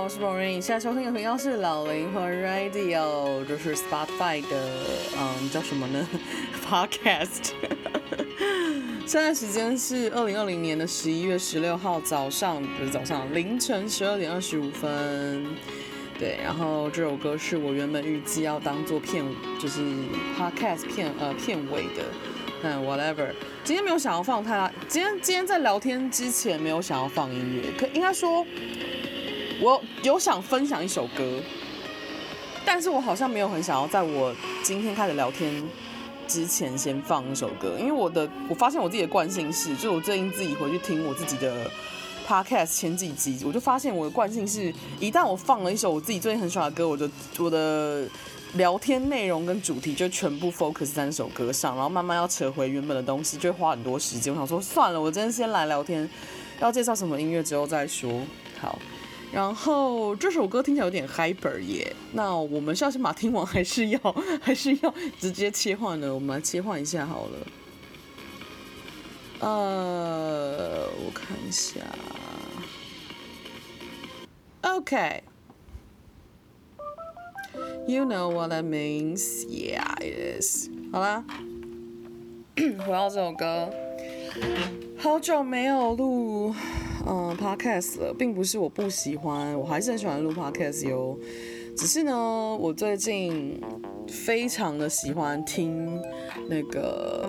我是 Maureen，现在收听的频道是老灵魂 Radio，就是 Spotify 的，嗯，叫什么呢？Podcast。现在时间是二零二零年的十一月十六号早上，不是早上，凌晨十二点二十五分。对，然后这首歌是我原本预计要当做片，就是 Podcast 片呃片尾的，嗯，whatever。今天没有想要放太，今天今天在聊天之前没有想要放音乐，可应该说，我有想分享一首歌，但是我好像没有很想要在我今天开始聊天。之前先放一首歌，因为我的我发现我自己的惯性是，就是我最近自己回去听我自己的 podcast 前几集，我就发现我的惯性是，一旦我放了一首我自己最近很喜欢的歌，我就我的聊天内容跟主题就全部 focus 在那首歌上，然后慢慢要扯回原本的东西，就会花很多时间。我想说算了，我今天先来聊天，要介绍什么音乐之后再说。好。然后这首歌听起来有点 hyper 耶，那我们是要先把听完，还是要还是要直接切换呢？我们来切换一下好了。呃，我看一下。OK。You know what that means? Yeah, it is. 好啦，回到这首歌，好久没有录。嗯，Podcast 了，并不是我不喜欢，我还是很喜欢录 Podcast 哟。只是呢，我最近非常的喜欢听那个，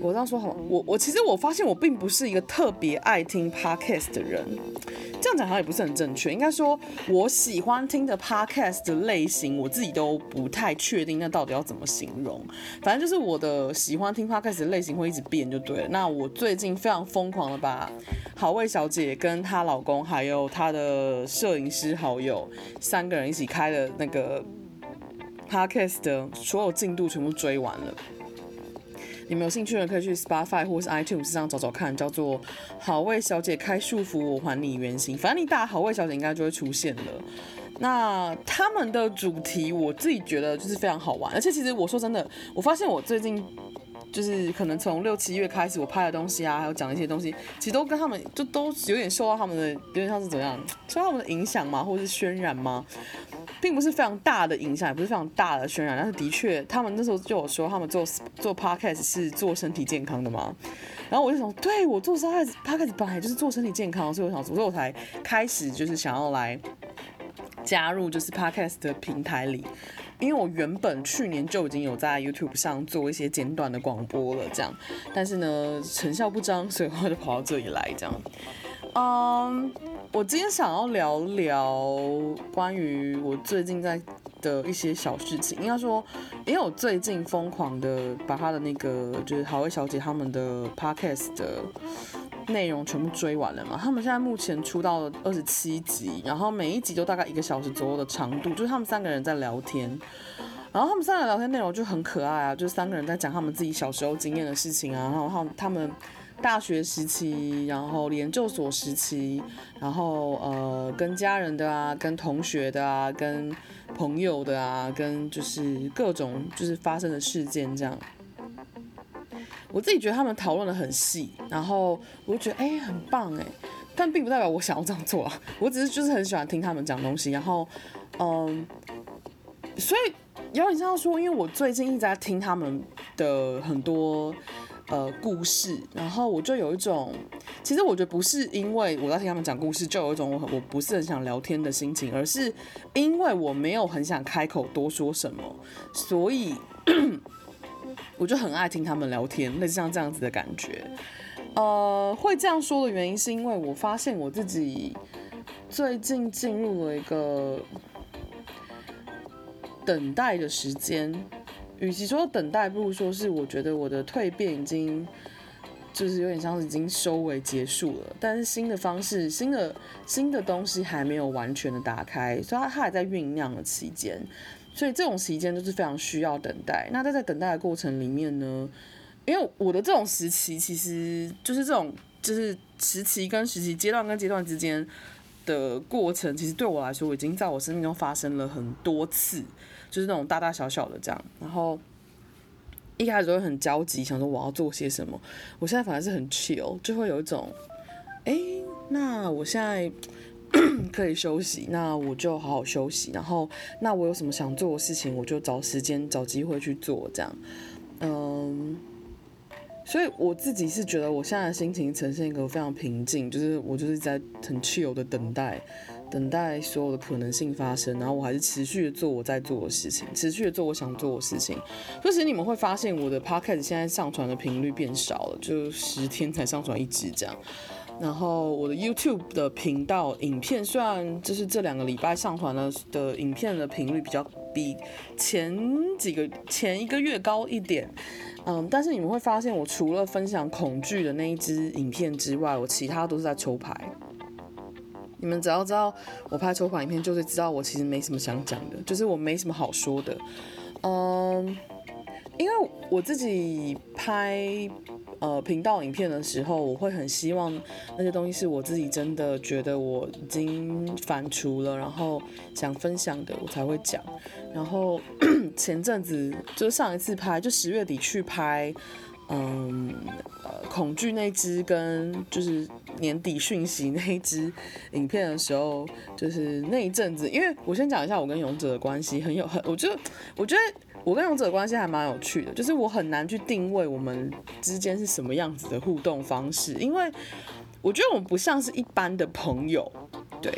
我这样说好，我我其实我发现我并不是一个特别爱听 Podcast 的人。这样讲好像也不是很正确，应该说我喜欢听的 podcast 的类型，我自己都不太确定，那到底要怎么形容？反正就是我的喜欢听 podcast 的类型会一直变就对了。那我最近非常疯狂的把好味小姐跟她老公还有她的摄影师好友三个人一起开的那个 podcast 的所有进度全部追完了。你们有兴趣的可以去 Spotify 或是 iTunes 上找找看，叫做“好味小姐开束缚，我还你原形”。反正你打“好味小姐”应该就会出现了。那他们的主题我自己觉得就是非常好玩，而且其实我说真的，我发现我最近就是可能从六七月开始，我拍的东西啊，还有讲一些东西，其实都跟他们就都有点受到他们的，有点像是怎样，受到他们的影响吗，或者是渲染吗？并不是非常大的影响，也不是非常大的渲染，但是的确，他们那时候就有说，他们做做 podcast 是做身体健康的嘛。然后我就想，对，我做 podcast podcast 本来就是做身体健康，所以我想，所以我才开始就是想要来加入就是 podcast 的平台里，因为我原本去年就已经有在 YouTube 上做一些简短的广播了，这样，但是呢，成效不彰，所以我就跑到这里来这样。嗯，我今天想要聊聊关于我最近在的一些小事情。应该说，因为我最近疯狂的把他的那个就是好味小姐他们的 podcast 的内容全部追完了嘛。他们现在目前出到了二十七集，然后每一集都大概一个小时左右的长度，就是他们三个人在聊天。然后他们三个人聊天内容就很可爱啊，就是三个人在讲他们自己小时候经验的事情啊，然后他们。大学时期，然后研究所时期，然后呃，跟家人的啊，跟同学的啊，跟朋友的啊，跟就是各种就是发生的事件这样。我自己觉得他们讨论得很细，然后我就觉得哎，很棒哎，但并不代表我想要这样做啊。我只是就是很喜欢听他们讲东西，然后嗯，所以有点像说，因为我最近一直在听他们的很多。呃，故事，然后我就有一种，其实我觉得不是因为我在听他们讲故事，就有一种我我不是很想聊天的心情，而是因为我没有很想开口多说什么，所以我就很爱听他们聊天，类似像这样子的感觉。呃，会这样说的原因是因为我发现我自己最近进入了一个等待的时间。与其说等待，不如说是我觉得我的蜕变已经，就是有点像是已经收尾结束了。但是新的方式、新的新的东西还没有完全的打开，所以它它还在酝酿的期间。所以这种时间就是非常需要等待。那在在等待的过程里面呢，因为我的这种时期其实就是这种就是时期跟时期、阶段跟阶段之间的过程，其实对我来说我已经在我生命中发生了很多次。就是那种大大小小的这样，然后一开始都会很焦急，想说我要做些什么。我现在反而是很 chill，就会有一种，哎，那我现在 可以休息，那我就好好休息。然后，那我有什么想做的事情，我就找时间、找机会去做。这样，嗯，所以我自己是觉得我现在的心情呈现一个非常平静，就是我就是在很 chill 的等待。等待所有的可能性发生，然后我还是持续的做我在做的事情，持续的做我想做的事情。可是你们会发现，我的 podcast 现在上传的频率变少了，就十天才上传一支这样。然后我的 YouTube 的频道影片，虽然就是这两个礼拜上传了的影片的频率比较比前几个前一个月高一点，嗯，但是你们会发现，我除了分享恐惧的那一支影片之外，我其他都是在抽牌。你们只要知道我拍抽牌影片，就是知道我其实没什么想讲的，就是我没什么好说的。嗯，因为我自己拍呃频道影片的时候，我会很希望那些东西是我自己真的觉得我已经反刍了，然后想分享的，我才会讲。然后 前阵子就上一次拍，就十月底去拍。嗯，呃，恐惧那支跟就是年底讯息那一支影片的时候，就是那一阵子，因为我先讲一下我跟勇者的关系，很有很，我觉得我觉得我跟勇者关系还蛮有趣的，就是我很难去定位我们之间是什么样子的互动方式，因为我觉得我们不像是一般的朋友，对，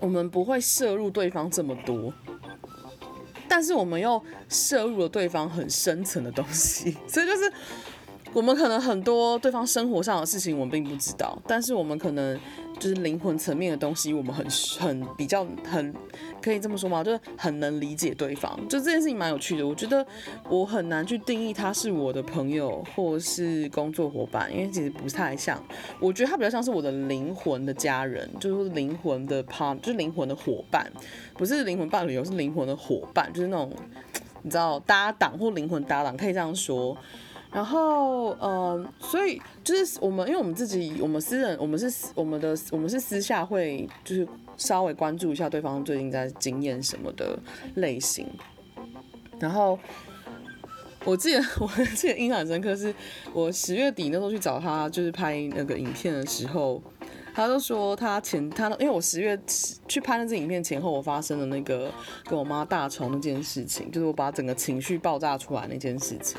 我们不会摄入对方这么多。但是我们又摄入了对方很深层的东西，所以就是我们可能很多对方生活上的事情我们并不知道，但是我们可能。就是灵魂层面的东西，我们很很比较很可以这么说吗？就是很能理解对方，就这件事情蛮有趣的。我觉得我很难去定义他是我的朋友或是工作伙伴，因为其实不太像。我觉得他比较像是我的灵魂的家人，就是灵魂的 part，就是灵魂的伙伴，不是灵魂伴侣，是灵魂的伙伴，就是那种你知道搭档或灵魂搭档，可以这样说。然后，嗯、所以就是我们，因为我们自己，我们私人，我们是我们的，我们是私下会就是稍微关注一下对方最近在经验什么的类型。然后，我记得我记得印象很深刻，是我十月底那时候去找他，就是拍那个影片的时候。他就说他前他因为我十月去拍那支影片前后，我发生了那个跟我妈大吵那件事情，就是我把整个情绪爆炸出来那件事情。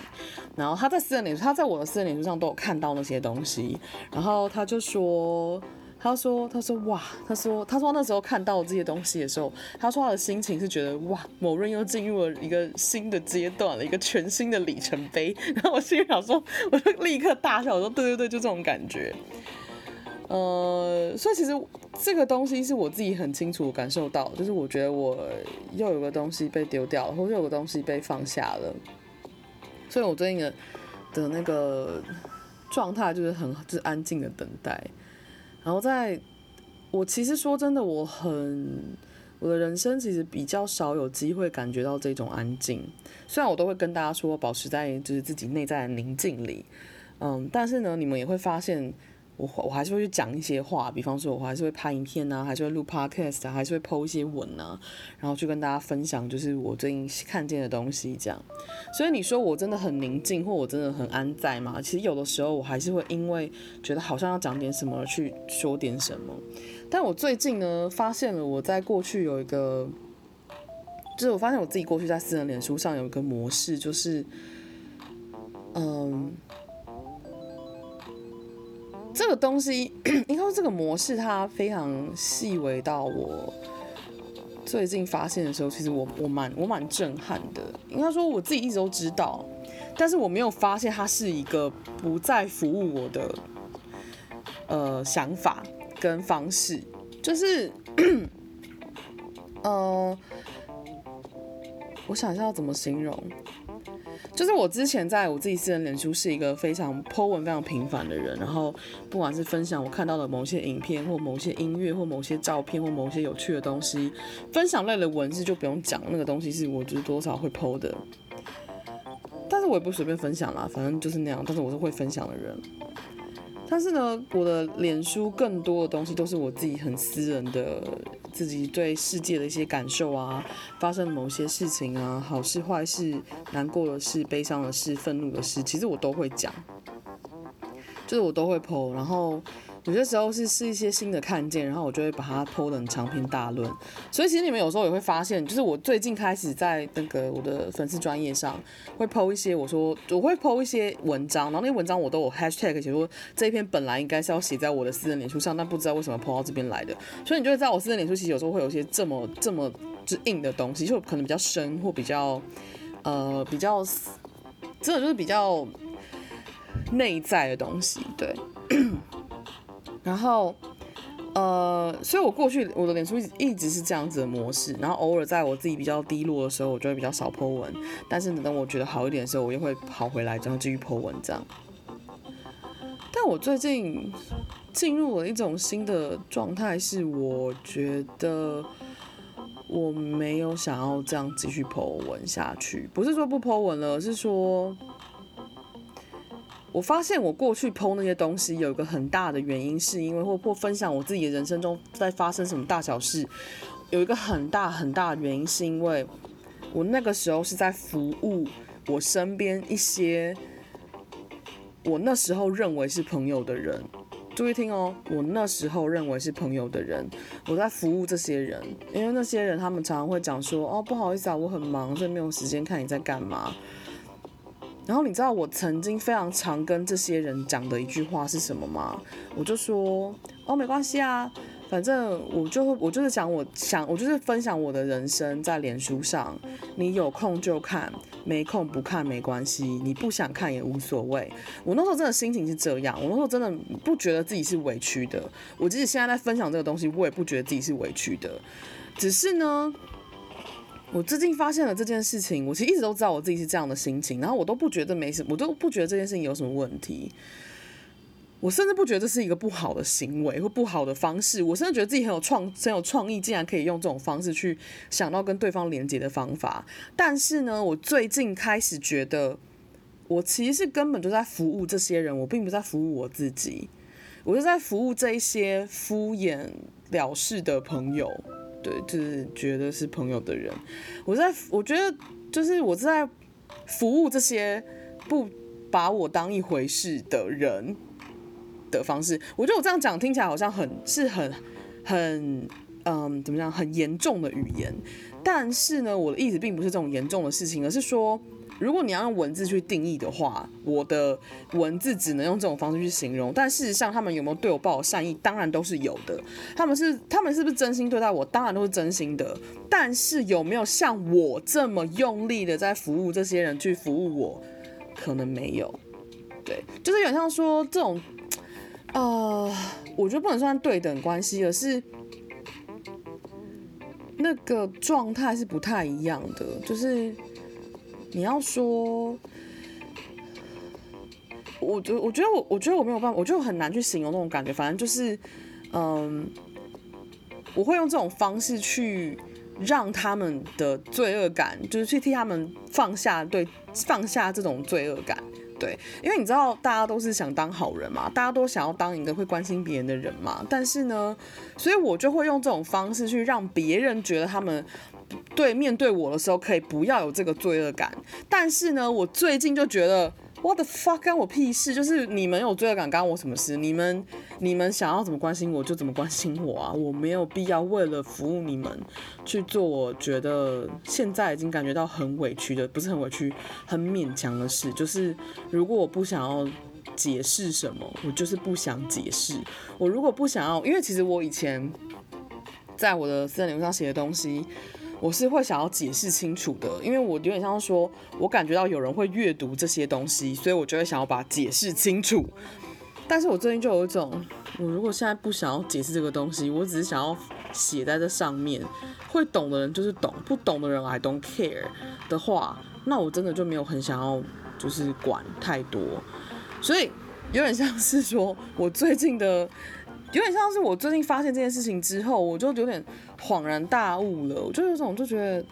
然后他在私人脸书，他在我的私人脸书上都有看到那些东西。然后他就说，他说，他说哇，他说，他说那时候看到这些东西的时候，他说他的心情是觉得哇，某人又进入了一个新的阶段了，一个全新的里程碑。然后我心里想说，我就立刻大笑，我说对对对，就这种感觉。呃，所以其实这个东西是我自己很清楚感受到，就是我觉得我又有个东西被丢掉了，或者有个东西被放下了，所以我最近的的那个状态就是很就是安静的等待。然后在我其实说真的，我很我的人生其实比较少有机会感觉到这种安静，虽然我都会跟大家说保持在就是自己内在的宁静里，嗯，但是呢，你们也会发现。我我还是会去讲一些话，比方说，我还是会拍影片啊，还是会录 podcast 啊，还是会 po 一些文啊，然后去跟大家分享，就是我最近看见的东西这样。所以你说我真的很宁静，或我真的很安在吗？其实有的时候我还是会因为觉得好像要讲点什么而去说点什么。但我最近呢，发现了我在过去有一个，就是我发现我自己过去在私人脸书上有一个模式，就是，嗯。这个东西，应该说这个模式，它非常细微到我最近发现的时候，其实我我蛮我蛮震撼的。应该说我自己一直都知道，但是我没有发现它是一个不再服务我的呃想法跟方式，就是 呃，我想一下要怎么形容。就是我之前在我自己私人脸书是一个非常 po 文非常频繁的人，然后不管是分享我看到的某些影片，或某些音乐，或某些照片，或某些有趣的东西，分享类的文字就不用讲，那个东西是我觉得多少会 po 的，但是我也不随便分享啦，反正就是那样，但是我是会分享的人。但是呢，我的脸书更多的东西都是我自己很私人的，自己对世界的一些感受啊，发生某些事情啊，好事坏事，难过的事，悲伤的事，愤怒的事，其实我都会讲，就是我都会剖然后有些时候是是一些新的看见，然后我就会把它剖成长篇大论。所以其实你们有时候也会发现，就是我最近开始在那个我的粉丝专业上会剖一些，我说我会剖一些文章，然后那些文章我都有 hashtag 写说这一篇本来应该是要写在我的私人脸书上，但不知道为什么剖到这边来的。所以你就会在我私人脸书其实有时候会有一些这么这么就硬的东西，就可能比较深或比较呃比较真的就是比较内在的东西，对。然后，呃，所以我过去我的脸书一直一直是这样子的模式，然后偶尔在我自己比较低落的时候，我就会比较少 po 文，但是等我觉得好一点的时候，我又会跑回来，然后继续 po 文这样。但我最近进入了一种新的状态，是我觉得我没有想要这样继续 po 文下去，不是说不 po 文了，是说。我发现我过去剖那些东西有一个很大的原因，是因为或或分享我自己的人生中在发生什么大小事，有一个很大很大的原因，是因为我那个时候是在服务我身边一些我那时候认为是朋友的人。注意听哦，我那时候认为是朋友的人，我在服务这些人，因为那些人他们常常会讲说，哦，不好意思啊，我很忙，所以没有时间看你在干嘛。然后你知道我曾经非常常跟这些人讲的一句话是什么吗？我就说哦，没关系啊，反正我就我就是讲我想我就是分享我的人生在脸书上，你有空就看，没空不看没关系，你不想看也无所谓。我那时候真的心情是这样，我那时候真的不觉得自己是委屈的。我即使现在在分享这个东西，我也不觉得自己是委屈的，只是呢。我最近发现了这件事情，我其实一直都知道我自己是这样的心情，然后我都不觉得没什么，我都不觉得这件事情有什么问题，我甚至不觉得这是一个不好的行为或不好的方式，我甚至觉得自己很有创很有创意，竟然可以用这种方式去想到跟对方连接的方法。但是呢，我最近开始觉得，我其实是根本就在服务这些人，我并不在服务我自己，我就在服务这一些敷衍了事的朋友。对，就是觉得是朋友的人，我在我觉得就是我在服务这些不把我当一回事的人的方式。我觉得我这样讲听起来好像很是很很嗯，怎么讲，很严重的语言，但是呢，我的意思并不是这种严重的事情，而是说。如果你要用文字去定义的话，我的文字只能用这种方式去形容。但事实上，他们有没有对我抱有善意？当然都是有的。他们是，他们是不是真心对待我？当然都是真心的。但是有没有像我这么用力的在服务这些人去服务我？可能没有。对，就是有点像说这种，呃，我觉得不能算对等关系，而是那个状态是不太一样的，就是。你要说，我觉我觉得我我觉得我没有办法，我就很难去形容那种感觉。反正就是，嗯，我会用这种方式去让他们的罪恶感，就是去替他们放下，对，放下这种罪恶感。对，因为你知道，大家都是想当好人嘛，大家都想要当一个会关心别人的人嘛。但是呢，所以我就会用这种方式去让别人觉得他们。对，面对我的时候可以不要有这个罪恶感，但是呢，我最近就觉得，what the fuck，关我屁事，就是你们有罪恶感，干我什么事？你们你们想要怎么关心我就怎么关心我啊，我没有必要为了服务你们去做我觉得现在已经感觉到很委屈的，不是很委屈，很勉强的事。就是如果我不想要解释什么，我就是不想解释。我如果不想要，因为其实我以前在我的私人领域上写的东西。我是会想要解释清楚的，因为我有点像说，我感觉到有人会阅读这些东西，所以我就会想要把它解释清楚。但是我最近就有一种，我如果现在不想要解释这个东西，我只是想要写在这上面，会懂的人就是懂，不懂的人 I don't care 的话，那我真的就没有很想要就是管太多。所以有点像是说我最近的。有点像是我最近发现这件事情之后，我就有点恍然大悟了。我就有种就觉得，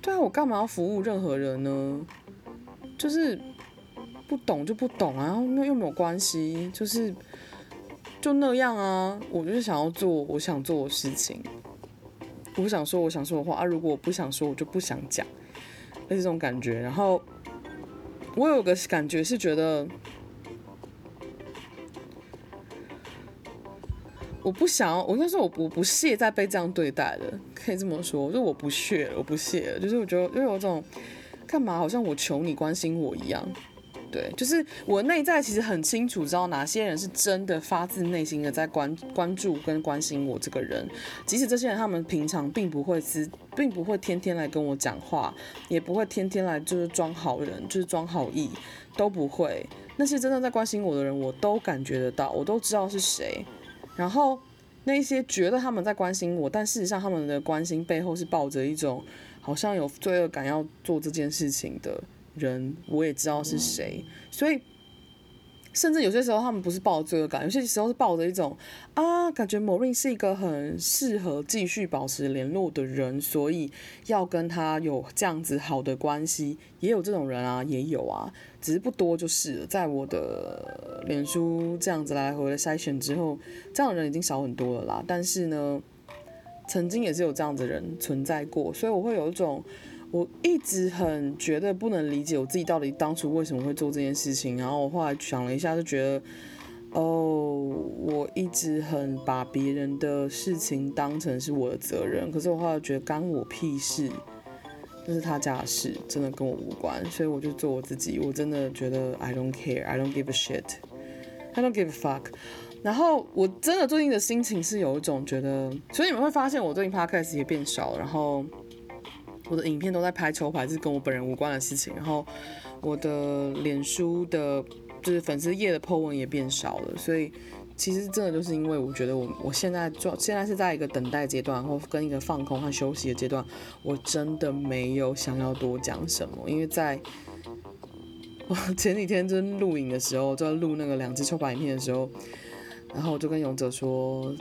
对啊，我干嘛要服务任何人呢？就是不懂就不懂啊，那又没有关系，就是就那样啊。我就是想要做我想做的事情，我不想说我想说的话啊。如果我不想说，我就不想讲，是这种感觉。然后我有个感觉是觉得。我不想，我应该说我我不屑再被这样对待了，可以这么说，就我不屑，我不屑了，就是我觉得又有种干嘛，好像我求你关心我一样。对，就是我内在其实很清楚，知道哪些人是真的发自内心的在关关注跟关心我这个人。即使这些人他们平常并不会是，并不会天天来跟我讲话，也不会天天来就是装好人，就是装好意，都不会。那些真的在关心我的人，我都感觉得到，我都知道是谁。然后那些觉得他们在关心我，但事实上他们的关心背后是抱着一种好像有罪恶感要做这件事情的。人我也知道是谁，所以甚至有些时候他们不是抱着罪恶感，有些时候是抱着一种啊，感觉 Maureen 是一个很适合继续保持联络的人，所以要跟他有这样子好的关系，也有这种人啊，也有啊，只是不多就是。在我的脸书这样子来回的筛选之后，这样的人已经少很多了啦。但是呢，曾经也是有这样子的人存在过，所以我会有一种。我一直很觉得不能理解我自己到底当初为什么会做这件事情，然后我后来想了一下，就觉得，哦，我一直很把别人的事情当成是我的责任，可是我后来觉得干我屁事，这是他家的事，真的跟我无关，所以我就做我自己，我真的觉得 I don't care, I don't give a shit, I don't give a fuck。然后我真的最近的心情是有一种觉得，所以你们会发现我最近 podcast 也变少，然后。我的影片都在拍抽牌，是跟我本人无关的事情。然后我的脸书的，就是粉丝页的 po 文也变少了。所以其实真的就是因为我觉得我我现在做现在是在一个等待阶段，然后跟一个放空和休息的阶段。我真的没有想要多讲什么，因为在我前几天就是录影的时候，就在录那个两支抽牌影片的时候，然后我就跟勇者说。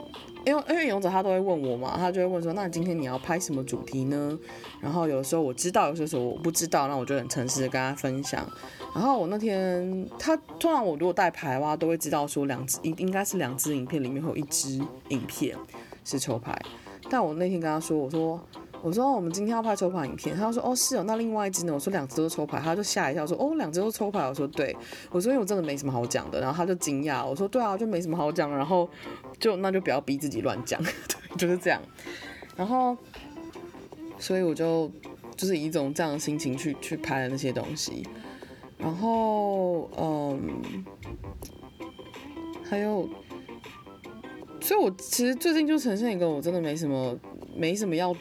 因为因为勇者他都会问我嘛，他就会问说，那今天你要拍什么主题呢？然后有的时候我知道，有些时候我不知道，那我就很诚实的跟他分享。然后我那天他通常我如果带牌的话，都会知道说两只应应该是两只影片里面会有一支影片是抽牌。但我那天跟他说，我说。我说我们今天要拍抽牌影片，他说哦是哦，那另外一只呢？我说两只都抽牌，他就吓一跳说哦两只都抽牌，我说对，我说因为我真的没什么好讲的，然后他就惊讶，我说对啊，就没什么好讲，然后就那就不要逼自己乱讲，对，就是这样，然后所以我就就是以一种这样的心情去去拍了那些东西，然后嗯，还有，所以我其实最近就呈现一个我真的没什么没什么要。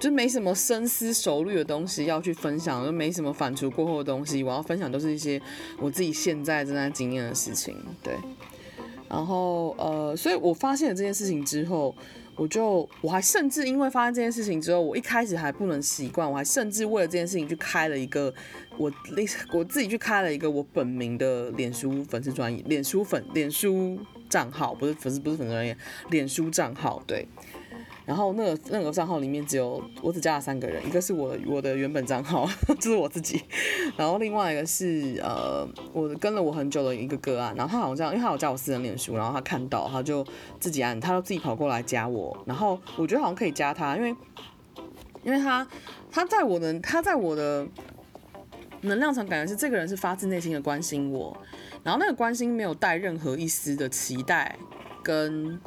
就没什么深思熟虑的东西要去分享，就没什么反刍过后的东西。我要分享都是一些我自己现在正在经验的事情，对。然后呃，所以我发现了这件事情之后，我就我还甚至因为发现这件事情之后，我一开始还不能习惯，我还甚至为了这件事情去开了一个我我自己去开了一个我本名的脸书粉丝专页，脸书粉脸书账号，不是粉丝不是粉丝专页，脸书账号，对。然后那个那个账号里面只有我只加了三个人，一个是我我的原本账号，就是我自己，然后另外一个是呃我跟了我很久的一个个案，然后他好像因为他有加我私人脸书，然后他看到他就自己按，他就自己跑过来加我，然后我觉得好像可以加他，因为因为他他在我的他在我的能量场感觉是这个人是发自内心的关心我，然后那个关心没有带任何一丝的期待跟。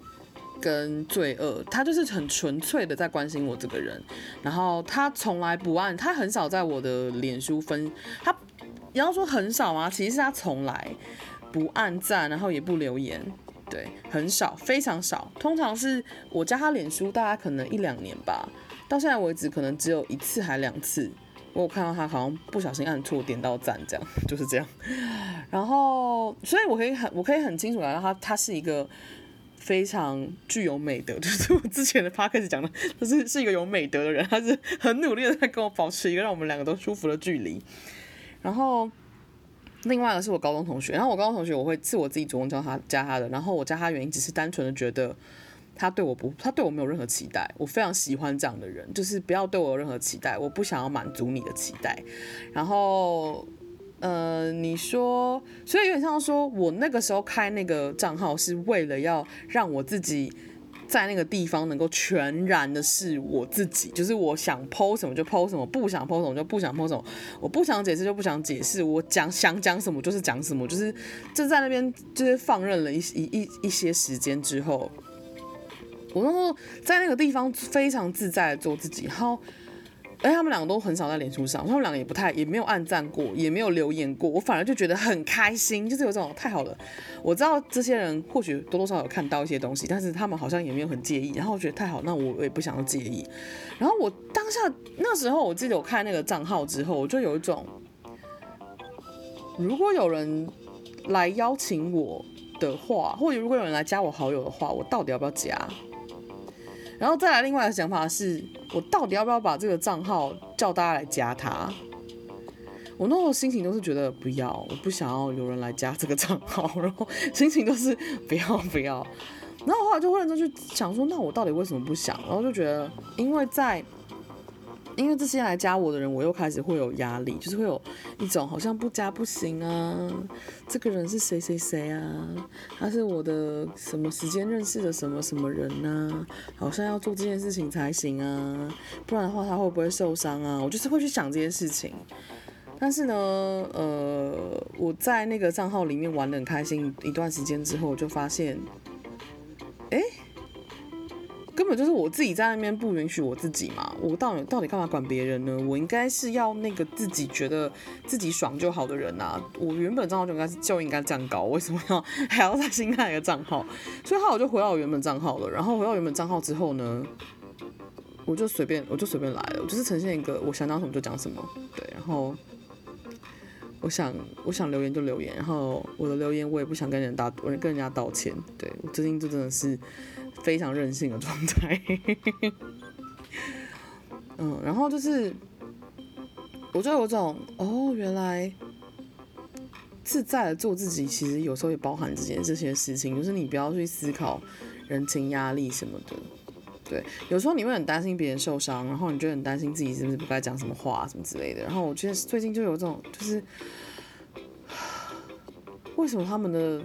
跟罪恶，他就是很纯粹的在关心我这个人，然后他从来不按，他很少在我的脸书分，他你要说很少吗？其实是他从来不按赞，然后也不留言，对，很少，非常少。通常是我加他脸书，大概可能一两年吧，到现在为止可能只有一次还两次，我有看到他好像不小心按错点到赞，这样 就是这样。然后，所以我可以很，我可以很清楚来到，他他是一个。非常具有美德，就是我之前的 podcast 讲的，就是是一个有美德的人，他是很努力的在跟我保持一个让我们两个都舒服的距离。然后另外一个是我高中同学，然后我高中同学我会是我自己主动叫他加他的，然后我加他原因只是单纯的觉得他对我不，他对我没有任何期待，我非常喜欢这样的人，就是不要对我有任何期待，我不想要满足你的期待，然后。呃，你说，所以有点像说，我那个时候开那个账号是为了要让我自己在那个地方能够全然的是我自己，就是我想 po 什么就 po 什么，不想 po 什么就不想 po 什么，我不想解释就不想解释，我讲想讲什么就是讲什么，就是就在那边就是放任了一一一一些时间之后，我那时候在那个地方非常自在的做自己，然后。哎，他们两个都很少在脸书上，他们两个也不太，也没有按赞过，也没有留言过，我反而就觉得很开心，就是有这种太好了。我知道这些人或许多多少少有看到一些东西，但是他们好像也没有很介意，然后我觉得太好，那我也不想要介意。然后我当下那时候，我记得我看那个账号之后，我就有一种，如果有人来邀请我的话，或者如果有人来加我好友的话，我到底要不要加？然后再来另外的想法是，我到底要不要把这个账号叫大家来加他？我那时候心情都是觉得不要，我不想要有人来加这个账号，然后心情都是不要不要。然后后来就忽然间去想说，那我到底为什么不想？然后就觉得，因为在。因为这些来加我的人，我又开始会有压力，就是会有一种好像不加不行啊。这个人是谁谁谁啊？他是我的什么时间认识的什么什么人呢？好像要做这件事情才行啊，不然的话他会不会受伤啊？我就是会去想这些事情。但是呢，呃，我在那个账号里面玩得很开心一段时间之后，我就发现，根本就是我自己在那边不允许我自己嘛，我到底到底干嘛管别人呢？我应该是要那个自己觉得自己爽就好的人啊！我原本账号就应该是就应该这样搞，为什么要 还要再新开一个账号？所以后来我就回到我原本账号了。然后回到原本账号之后呢，我就随便我就随便来了，我就是呈现一个我想讲什么就讲什么，对。然后我想我想留言就留言，然后我的留言我也不想跟人打我跟人家道歉，对，我最近就真的是。非常任性的状态，嗯，然后就是，我就有种哦，原来自在的做自己，其实有时候也包含这件这些事情，就是你不要去思考人情压力什么的，对，有时候你会很担心别人受伤，然后你就很担心自己是不是不该讲什么话什么之类的，然后我觉得最近就有这种，就是为什么他们的。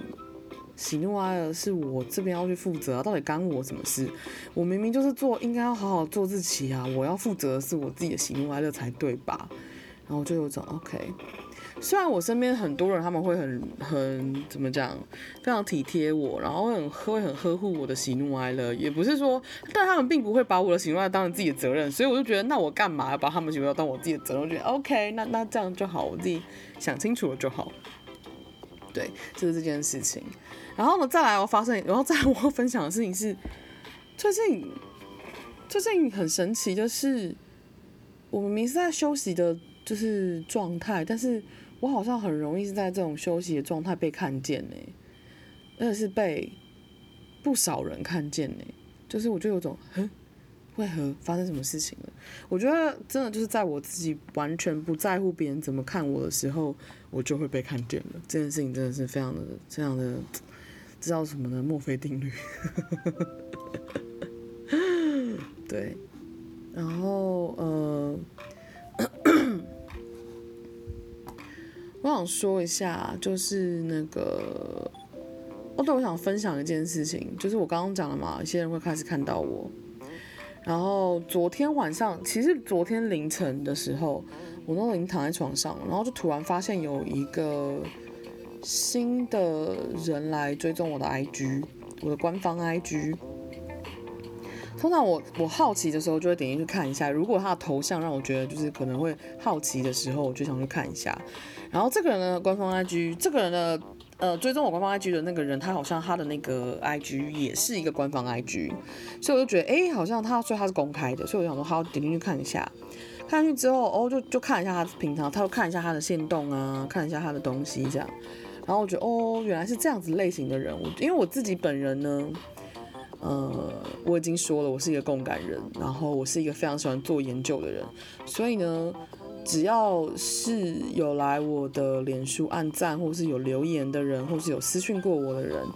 喜怒哀乐是我这边要去负责，到底干我什么事？我明明就是做，应该要好好做自己啊！我要负责的是我自己的喜怒哀乐才对吧？然后就有种 OK，虽然我身边很多人他们会很很怎么讲，非常体贴我，然后很会很呵护我的喜怒哀乐，也不是说，但他们并不会把我的喜怒哀乐当成自己的责任，所以我就觉得，那我干嘛要把他们喜怒哀乐当我自己的责任？我觉得 OK，那那这样就好，我自己想清楚了就好。对，就是这件事情。然后呢，再来我发现，然后再我分享的事情是，最近最近很神奇就是，我明明是在休息的，就是状态，但是我好像很容易是在这种休息的状态被看见呢，而且是被不少人看见呢，就是我就有种，哼，为何发生什么事情了？我觉得真的就是在我自己完全不在乎别人怎么看我的时候，我就会被看见了。这件事情真的是非常的、非常的。知道什么呢？墨菲定律。对，然后呃，我想说一下，就是那个，哦，对，我想分享一件事情，就是我刚刚讲了嘛，一些人会开始看到我。然后昨天晚上，其实昨天凌晨的时候，我那时候已经躺在床上，然后就突然发现有一个。新的人来追踪我的 IG，我的官方 IG。通常我我好奇的时候就会点进去看一下，如果他的头像让我觉得就是可能会好奇的时候，我就想去看一下。然后这个人的官方 IG，这个人的呃追踪我官方 IG 的那个人，他好像他的那个 IG 也是一个官方 IG，所以我就觉得哎，好像他所以他是公开的，所以我想说好点进去看一下。看进去之后哦，就就看一下他平常，他就看一下他的限动啊，看一下他的东西这样。然后我觉得哦，原来是这样子类型的人物。因为我自己本人呢，呃，我已经说了，我是一个共感人，然后我是一个非常喜欢做研究的人，所以呢，只要是有来我的脸书按赞，或是有留言的人，或是有私讯过我的人，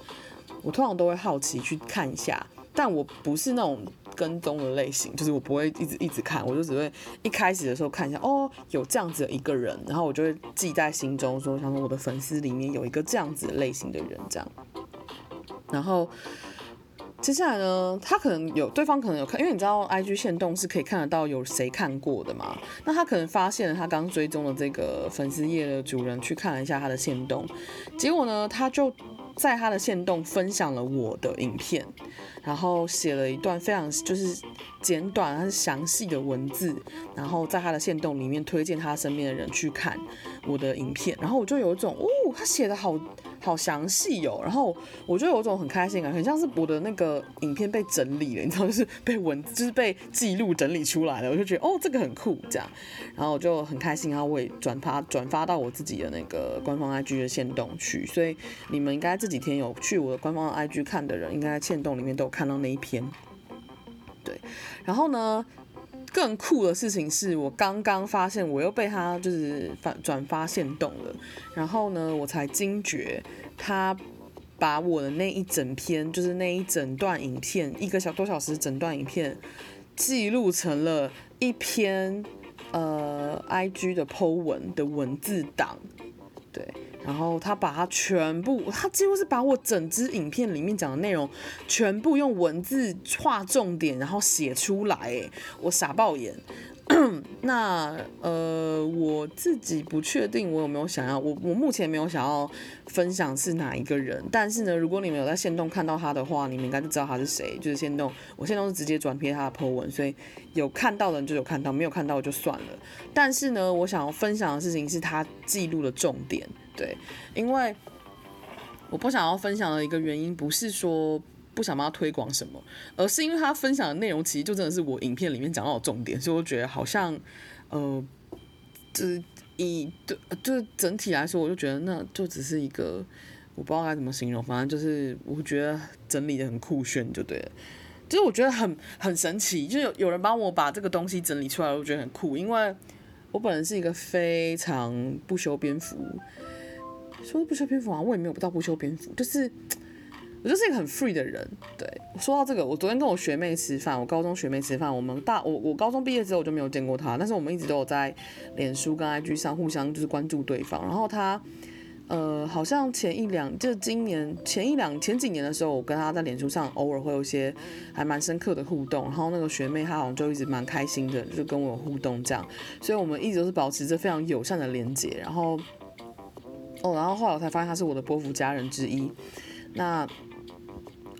我通常都会好奇去看一下，但我不是那种。跟踪的类型，就是我不会一直一直看，我就只会一开始的时候看一下，哦，有这样子的一个人，然后我就会记在心中，说，想说我的粉丝里面有一个这样子类型的人，这样。然后接下来呢，他可能有对方可能有看，因为你知道，IG 线动是可以看得到有谁看过的嘛。那他可能发现了他刚追踪的这个粉丝页的主人去看了一下他的线动，结果呢，他就在他的线动分享了我的影片。然后写了一段非常就是简短但是详细的文字，然后在他的线动里面推荐他身边的人去看我的影片，然后我就有一种哦，他写的好。好详细哦，然后我就有一种很开心感，很像是我的那个影片被整理了，你知道，就是被文，就是被记录整理出来了，我就觉得哦，这个很酷，这样，然后我就很开心，然后我也转发转发到我自己的那个官方 IG 的限动去，所以你们应该这几天有去我的官方 IG 看的人，应该在限动里面都有看到那一篇，对，然后呢，更酷的事情是我刚刚发现我又被他就是发转发限动了，然后呢，我才惊觉他把我的那一整篇，就是那一整段影片，一个小多小时整段影片，记录成了一篇呃 IG 的 po 文的文字档，然后他把它全部，他几乎是把我整支影片里面讲的内容全部用文字画重点，然后写出来，哎，我傻爆眼。那呃，我自己不确定我有没有想要，我我目前没有想要分享是哪一个人，但是呢，如果你们有在线动看到他的话，你们应该就知道他是谁，就是线动，我限动是直接转贴他的 po 文，所以有看到的人就有看到，没有看到就算了。但是呢，我想要分享的事情是他记录的重点。对，因为我不想要分享的一个原因，不是说不想帮他推广什么，而是因为他分享的内容其实就真的是我影片里面讲到的重点，所以我觉得好像，呃，就是以对，就是整体来说，我就觉得那就只是一个，我不知道该怎么形容，反正就是我觉得整理的很酷炫就对了，就是我觉得很很神奇，就有有人帮我把这个东西整理出来，我觉得很酷，因为我本人是一个非常不修边幅。说不修边幅啊，我也没有不到不修边幅，就是我就是一个很 free 的人。对，说到这个，我昨天跟我学妹吃饭，我高中学妹吃饭，我们大我我高中毕业之后我就没有见过她，但是我们一直都有在脸书跟 IG 上互相就是关注对方。然后她呃好像前一两就今年前一两前几年的时候，我跟她在脸书上偶尔会有一些还蛮深刻的互动。然后那个学妹她好像就一直蛮开心的，就跟我有互动这样，所以我们一直都是保持着非常友善的连接。然后。哦，然后后来我才发现他是我的波符家人之一。那，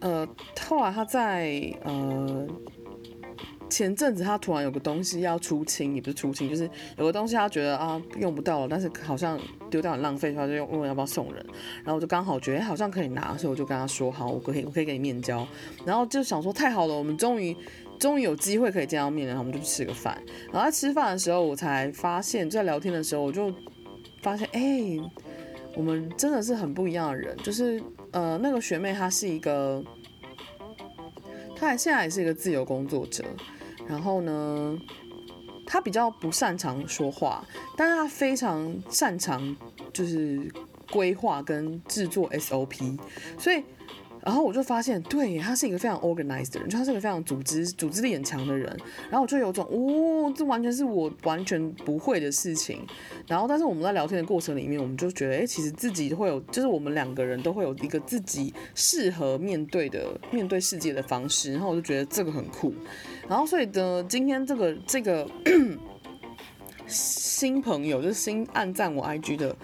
呃，后来他在呃前阵子他突然有个东西要出清，也不是出清，就是有个东西他觉得啊用不到了，但是好像丢掉很浪费，他就问我要不要送人。然后我就刚好觉得好像可以拿，所以我就跟他说好，我可以我可以给你面交。然后就想说太好了，我们终于终于有机会可以见到面了，然后我们就去吃个饭。然后在吃饭的时候，我才发现，在聊天的时候，我就发现哎。我们真的是很不一样的人，就是呃，那个学妹她是一个，她还现在也是一个自由工作者，然后呢，她比较不擅长说话，但是她非常擅长就是规划跟制作 SOP，所以。然后我就发现，对，他是一个非常 organized 的人，就他是一个非常组织、组织力很强的人。然后我就有种，哦，这完全是我完全不会的事情。然后，但是我们在聊天的过程里面，我们就觉得，哎，其实自己会有，就是我们两个人都会有一个自己适合面对的、面对世界的方式。然后我就觉得这个很酷。然后，所以的，今天这个这个 新朋友，就是新按赞我 IG 的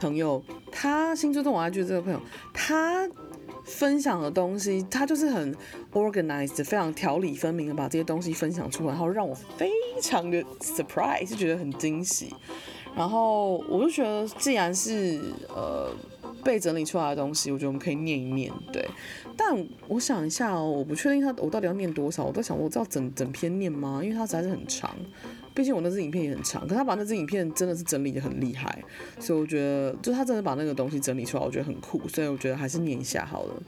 朋友，他新追踪我 IG 的这个朋友，他。分享的东西，他就是很 organized，非常条理分明的把这些东西分享出来，然后让我非常的 surprise，就觉得很惊喜。然后我就觉得，既然是呃被整理出来的东西，我觉得我们可以念一念，对。但我想一下哦，我不确定他我到底要念多少，我在想我知道整整篇念吗？因为它实在是很长。毕竟我那支影片也很长，可他把那支影片真的是整理得很厉害，所以我觉得，就他真的把那个东西整理出来，我觉得很酷，所以我觉得还是念一下好了。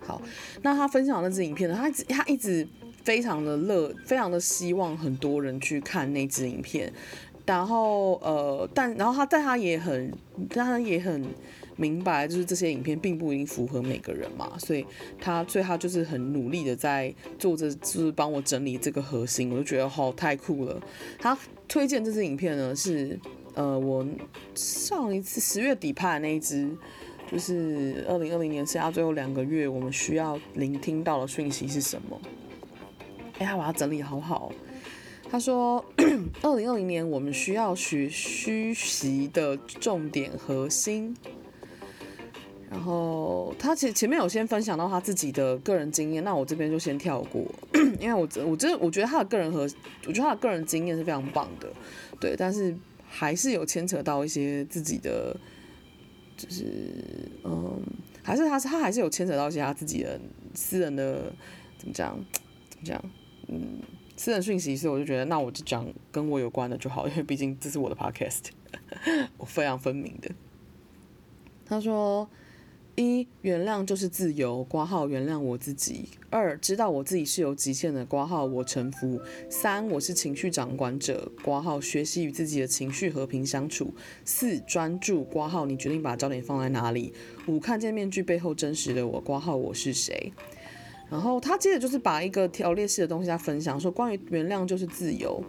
好，那他分享那支影片呢，他一直他一直非常的乐，非常的希望很多人去看那支影片，然后呃，但然后他但他也很，他也很。明白，就是这些影片并不一定符合每个人嘛，所以他，所以他就是很努力的在做着，就是帮我整理这个核心，我就觉得好太酷了。他推荐这支影片呢，是呃我上一次十月底拍的那一支，就是二零二零年剩下最后两个月，我们需要聆听到的讯息是什么？哎，他把它整理好好。他说，二零二零年我们需要学虚习的重点核心。然后他前前面有先分享到他自己的个人经验，那我这边就先跳过，因为我我真的我觉得他的个人和我觉得他的个人经验是非常棒的，对，但是还是有牵扯到一些自己的，就是嗯，还是他他还是有牵扯到一些他自己的私人的怎么讲怎么讲，嗯，私人讯息，所以我就觉得那我就讲跟我有关的就好，因为毕竟这是我的 podcast，我非常分明的。他说。一原谅就是自由，挂号原谅我自己。二知道我自己是有极限的，挂号我臣服。三我是情绪掌管者，挂号学习与自己的情绪和平相处。四专注，挂号你决定把焦点放在哪里。五看见面具背后真实的我，挂号我是谁。然后他接着就是把一个条列式的东西在分享，说关于原谅就是自由。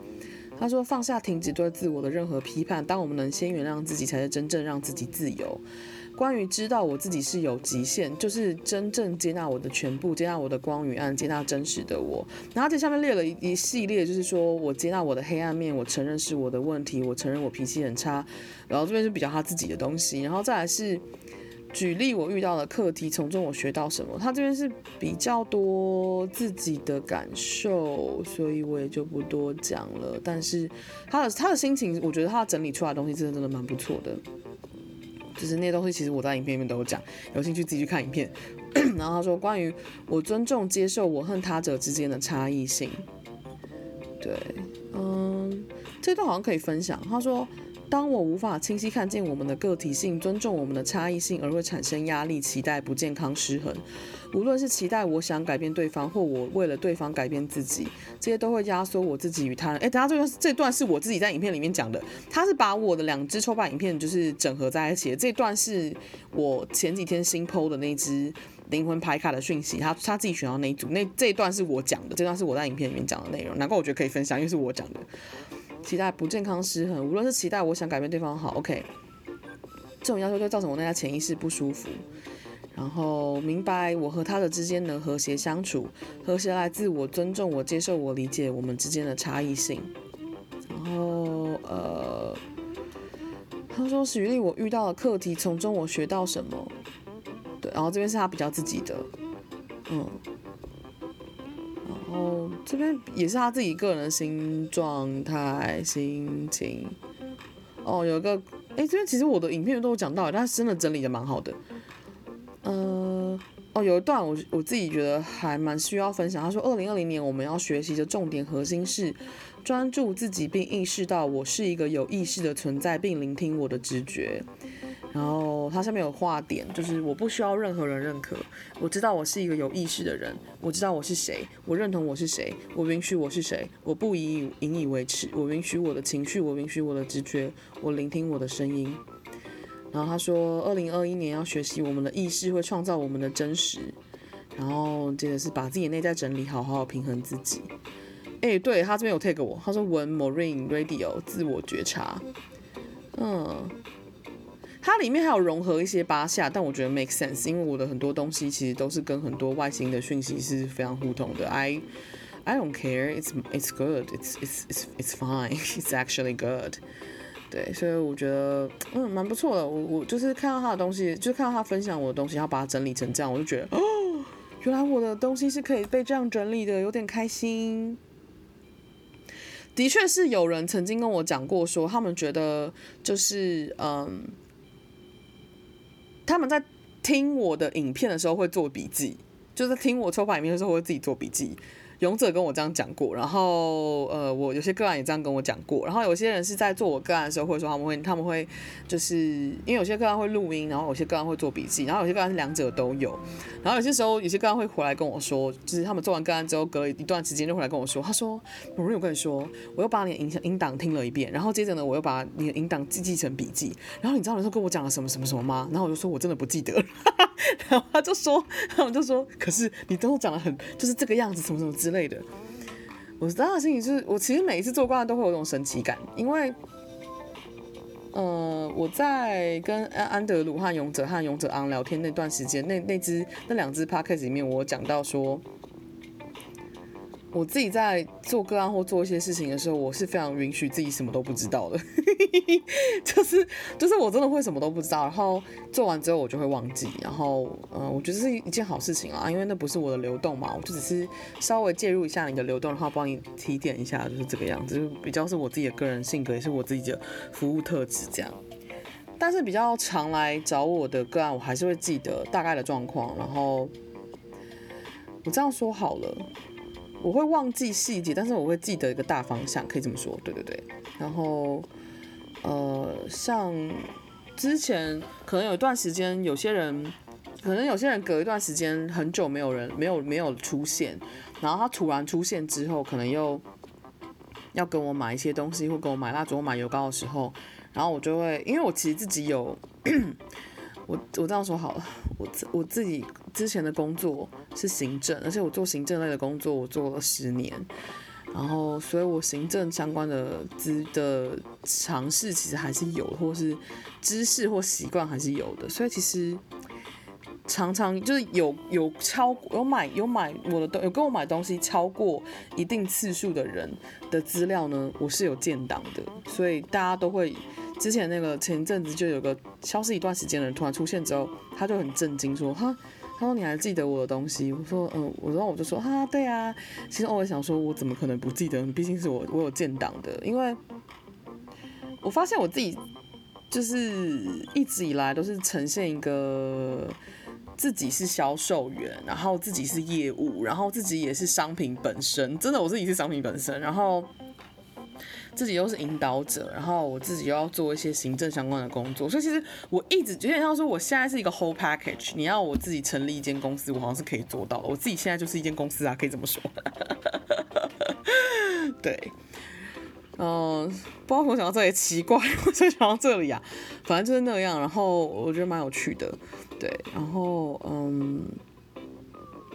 他说放下停止对自我的任何批判，当我们能先原谅自己，才是真正让自己自由。关于知道我自己是有极限，就是真正接纳我的全部，接纳我的光与暗，接纳真实的我。然后这下面列了一一系列，就是说我接纳我的黑暗面，我承认是我的问题，我承认我脾气很差。然后这边是比较他自己的东西，然后再来是举例我遇到的课题，从中我学到什么。他这边是比较多自己的感受，所以我也就不多讲了。但是他的他的心情，我觉得他整理出来的东西真的真的蛮不错的。就是那些东西，其实我在影片里面都有讲，有兴趣自己去看影片。然后他说，关于我尊重、接受我恨他者之间的差异性。对，嗯，这段好像可以分享。他说，当我无法清晰看见我们的个体性，尊重我们的差异性，而会产生压力、期待、不健康、失衡。无论是期待我想改变对方，或我为了对方改变自己，这些都会压缩我自己与他人。哎，等下这段这段是我自己在影片里面讲的，他是把我的两支抽版影片就是整合在一起的。这段是我前几天新剖的那支灵魂牌卡的讯息，他他自己选到那一组，那这一段是我讲的，这段是我在影片里面讲的内容。难怪我觉得可以分享，因为是我讲的。期待不健康失衡，无论是期待我想改变对方好，OK，这种要求就造成我那家潜意识不舒服。然后明白我和他的之间能和谐相处，和谐来自我尊重、我接受、我理解我们之间的差异性。然后呃，他说举例我遇到的课题，从中我学到什么？对，然后这边是他比较自己的，嗯，后这边也是他自己个人的心状态、心情。哦，有一个，哎，这边其实我的影片都有讲到，但是真的整理的蛮好的。呃，哦，有一段我我自己觉得还蛮需要分享。他说，二零二零年我们要学习的重点核心是专注自己，并意识到我是一个有意识的存在，并聆听我的直觉。然后它下面有画点，就是我不需要任何人认可。我知道我是一个有意识的人，我知道我是谁，我认同我是谁，我允许我是谁，我不以引以为耻，我允许我的情绪，我允许我的直觉，我聆听我的声音。然后他说，二零二一年要学习我们的意识会创造我们的真实。然后接着是把自己内在整理好，好好平衡自己。哎，对，他这边有 take 我，他说文 Marine Radio 自我觉察。嗯，它里面还有融合一些巴下，但我觉得 make sense，因为我的很多东西其实都是跟很多外星的讯息是非常互通的。I I don't care, it's it's good, it's it's it's it's fine, it's actually good. 对，所以我觉得嗯蛮不错的。我我就是看到他的东西，就看到他分享我的东西，然后把它整理成这样，我就觉得哦，原来我的东西是可以被这样整理的，有点开心。的确是有人曾经跟我讲过，说他们觉得就是嗯，他们在听我的影片的时候会做笔记，就是听我抽牌影片的时候会自己做笔记。勇者跟我这样讲过，然后呃，我有些个案也这样跟我讲过，然后有些人是在做我个案的时候，或者说他们会他们会就是因为有些个案会录音，然后有些个案会做笔记，然后有些个案是两者都有，然后有些时候有些个案会回来跟我说，就是他们做完个案之后，隔了一段时间就回来跟我说，他说：“某人，我跟你说，我又把你的音音档听了一遍，然后接着呢，我又把你的音档记记成笔记，然后你知道那时候跟我讲了什么什么什么吗？然后我就说我真的不记得了，然后他就说，他们就说，可是你都讲的很就是这个样子，什么什么之。”之类的，我当时心里就是，我其实每一次做挂都会有一种神奇感，因为，呃，我在跟安安德鲁和勇者和勇者昂聊天那段时间，那那只那两只 podcast 里面，我讲到说，我自己在做个案或做一些事情的时候，我是非常允许自己什么都不知道的，就是就是我真的会什么都不知道，然后做完之后我就会忘记，然后嗯、我觉得是一件好事情啊，因为那不是我的流动嘛，我就只是稍微介入一下你的流动，然后帮你提点一下，就是这个样子，就比较是我自己的个人性格，也是我自己的服务特质这样。但是比较常来找我的个案，我还是会记得大概的状况，然后我这样说好了。我会忘记细节，但是我会记得一个大方向，可以这么说，对对对。然后，呃，像之前可能有一段时间，有些人，可能有些人隔一段时间很久没有人没有没有出现，然后他突然出现之后，可能又要跟我买一些东西，或跟我买蜡烛、或买油膏的时候，然后我就会，因为我其实自己有。我我这样说好了，我自我自己之前的工作是行政，而且我做行政类的工作我做了十年，然后所以我行政相关的资的尝试其实还是有，或是知识或习惯还是有的，所以其实常常就是有有超有买有买我的东有跟我买东西超过一定次数的人的资料呢，我是有建档的，所以大家都会。之前那个前一阵子就有个消失一段时间的人突然出现之后，他就很震惊说：“哈，他说你还记得我的东西？”我说：“嗯，我然后我就说：哈，对啊。”其实我想说，我怎么可能不记得？毕竟是我我有建档的，因为我发现我自己就是一直以来都是呈现一个自己是销售员，然后自己是业务，然后自己也是商品本身，真的我自己是商品本身，然后。自己又是引导者，然后我自己又要做一些行政相关的工作，所以其实我一直有点像说，我现在是一个 whole package。你要我自己成立一间公司，我好像是可以做到的。我自己现在就是一间公司啊，可以这么说。对，嗯、呃，不知道为什么想到这里奇怪，我就想到这里啊，反正就是那样。然后我觉得蛮有趣的，对，然后嗯。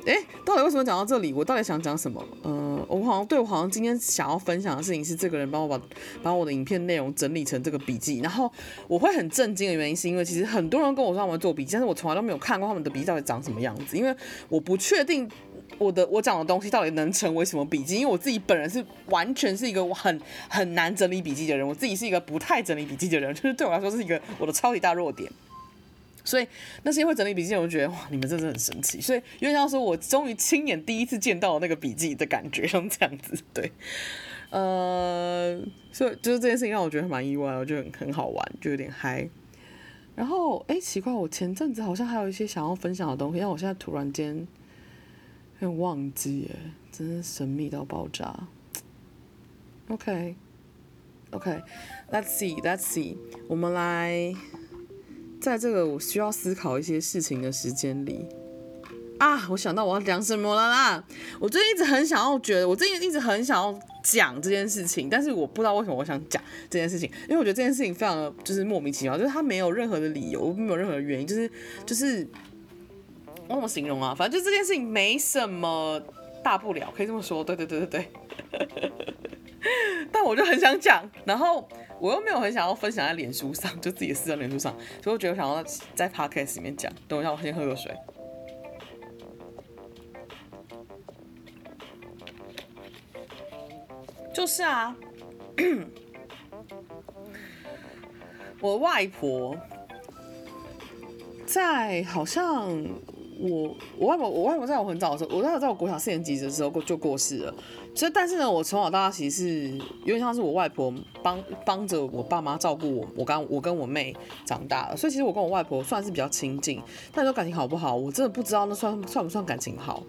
哎，到底为什么讲到这里？我到底想讲什么？嗯、呃，我好像对我好像今天想要分享的事情是，这个人帮我把把我的影片内容整理成这个笔记。然后我会很震惊的原因，是因为其实很多人跟我说他们做笔记，但是我从来都没有看过他们的笔记到底长什么样子。因为我不确定我的我讲的东西到底能成为什么笔记，因为我自己本人是完全是一个很很难整理笔记的人，我自己是一个不太整理笔记的人，就是对我来说是一个我的超级大弱点。所以那些会整理笔记，我就觉得哇，你们真的很神奇。所以因为像说，我终于亲眼第一次见到那个笔记的感觉，像这样子，对，呃，所以就是这件事情让我觉得蛮意外，我觉得很好玩，就有点嗨。然后哎、奇怪，我前阵子好像还有一些想要分享的东西，但我现在突然间有点忘记，哎，真是神秘到爆炸。OK，OK，Let's see，Let's see，我们来。在这个我需要思考一些事情的时间里，啊，我想到我要讲什么了啦！我最近一直很想要觉得，我最近一直很想要讲这件事情，但是我不知道为什么我想讲这件事情，因为我觉得这件事情非常的就是莫名其妙，就是它没有任何的理由，没有任何的原因，就是就是我怎么形容啊？反正就这件事情没什么大不了，可以这么说，对对对对对。但我就很想讲，然后。我又没有很想要分享在脸书上，就自己私在脸书上，所以我觉得我想要在 podcast 里面讲。等我一下，我先喝个水。就是啊，我外婆在好像我我外婆我外婆在我很早的时候，我外婆在我国小四年级的时候过就过世了。所以，但是呢，我从小到大其实是有点像是我外婆帮帮着我爸妈照顾我，我刚我跟我妹长大了，所以其实我跟我外婆算是比较亲近。但你说感情好不好，我真的不知道那算算不算感情好。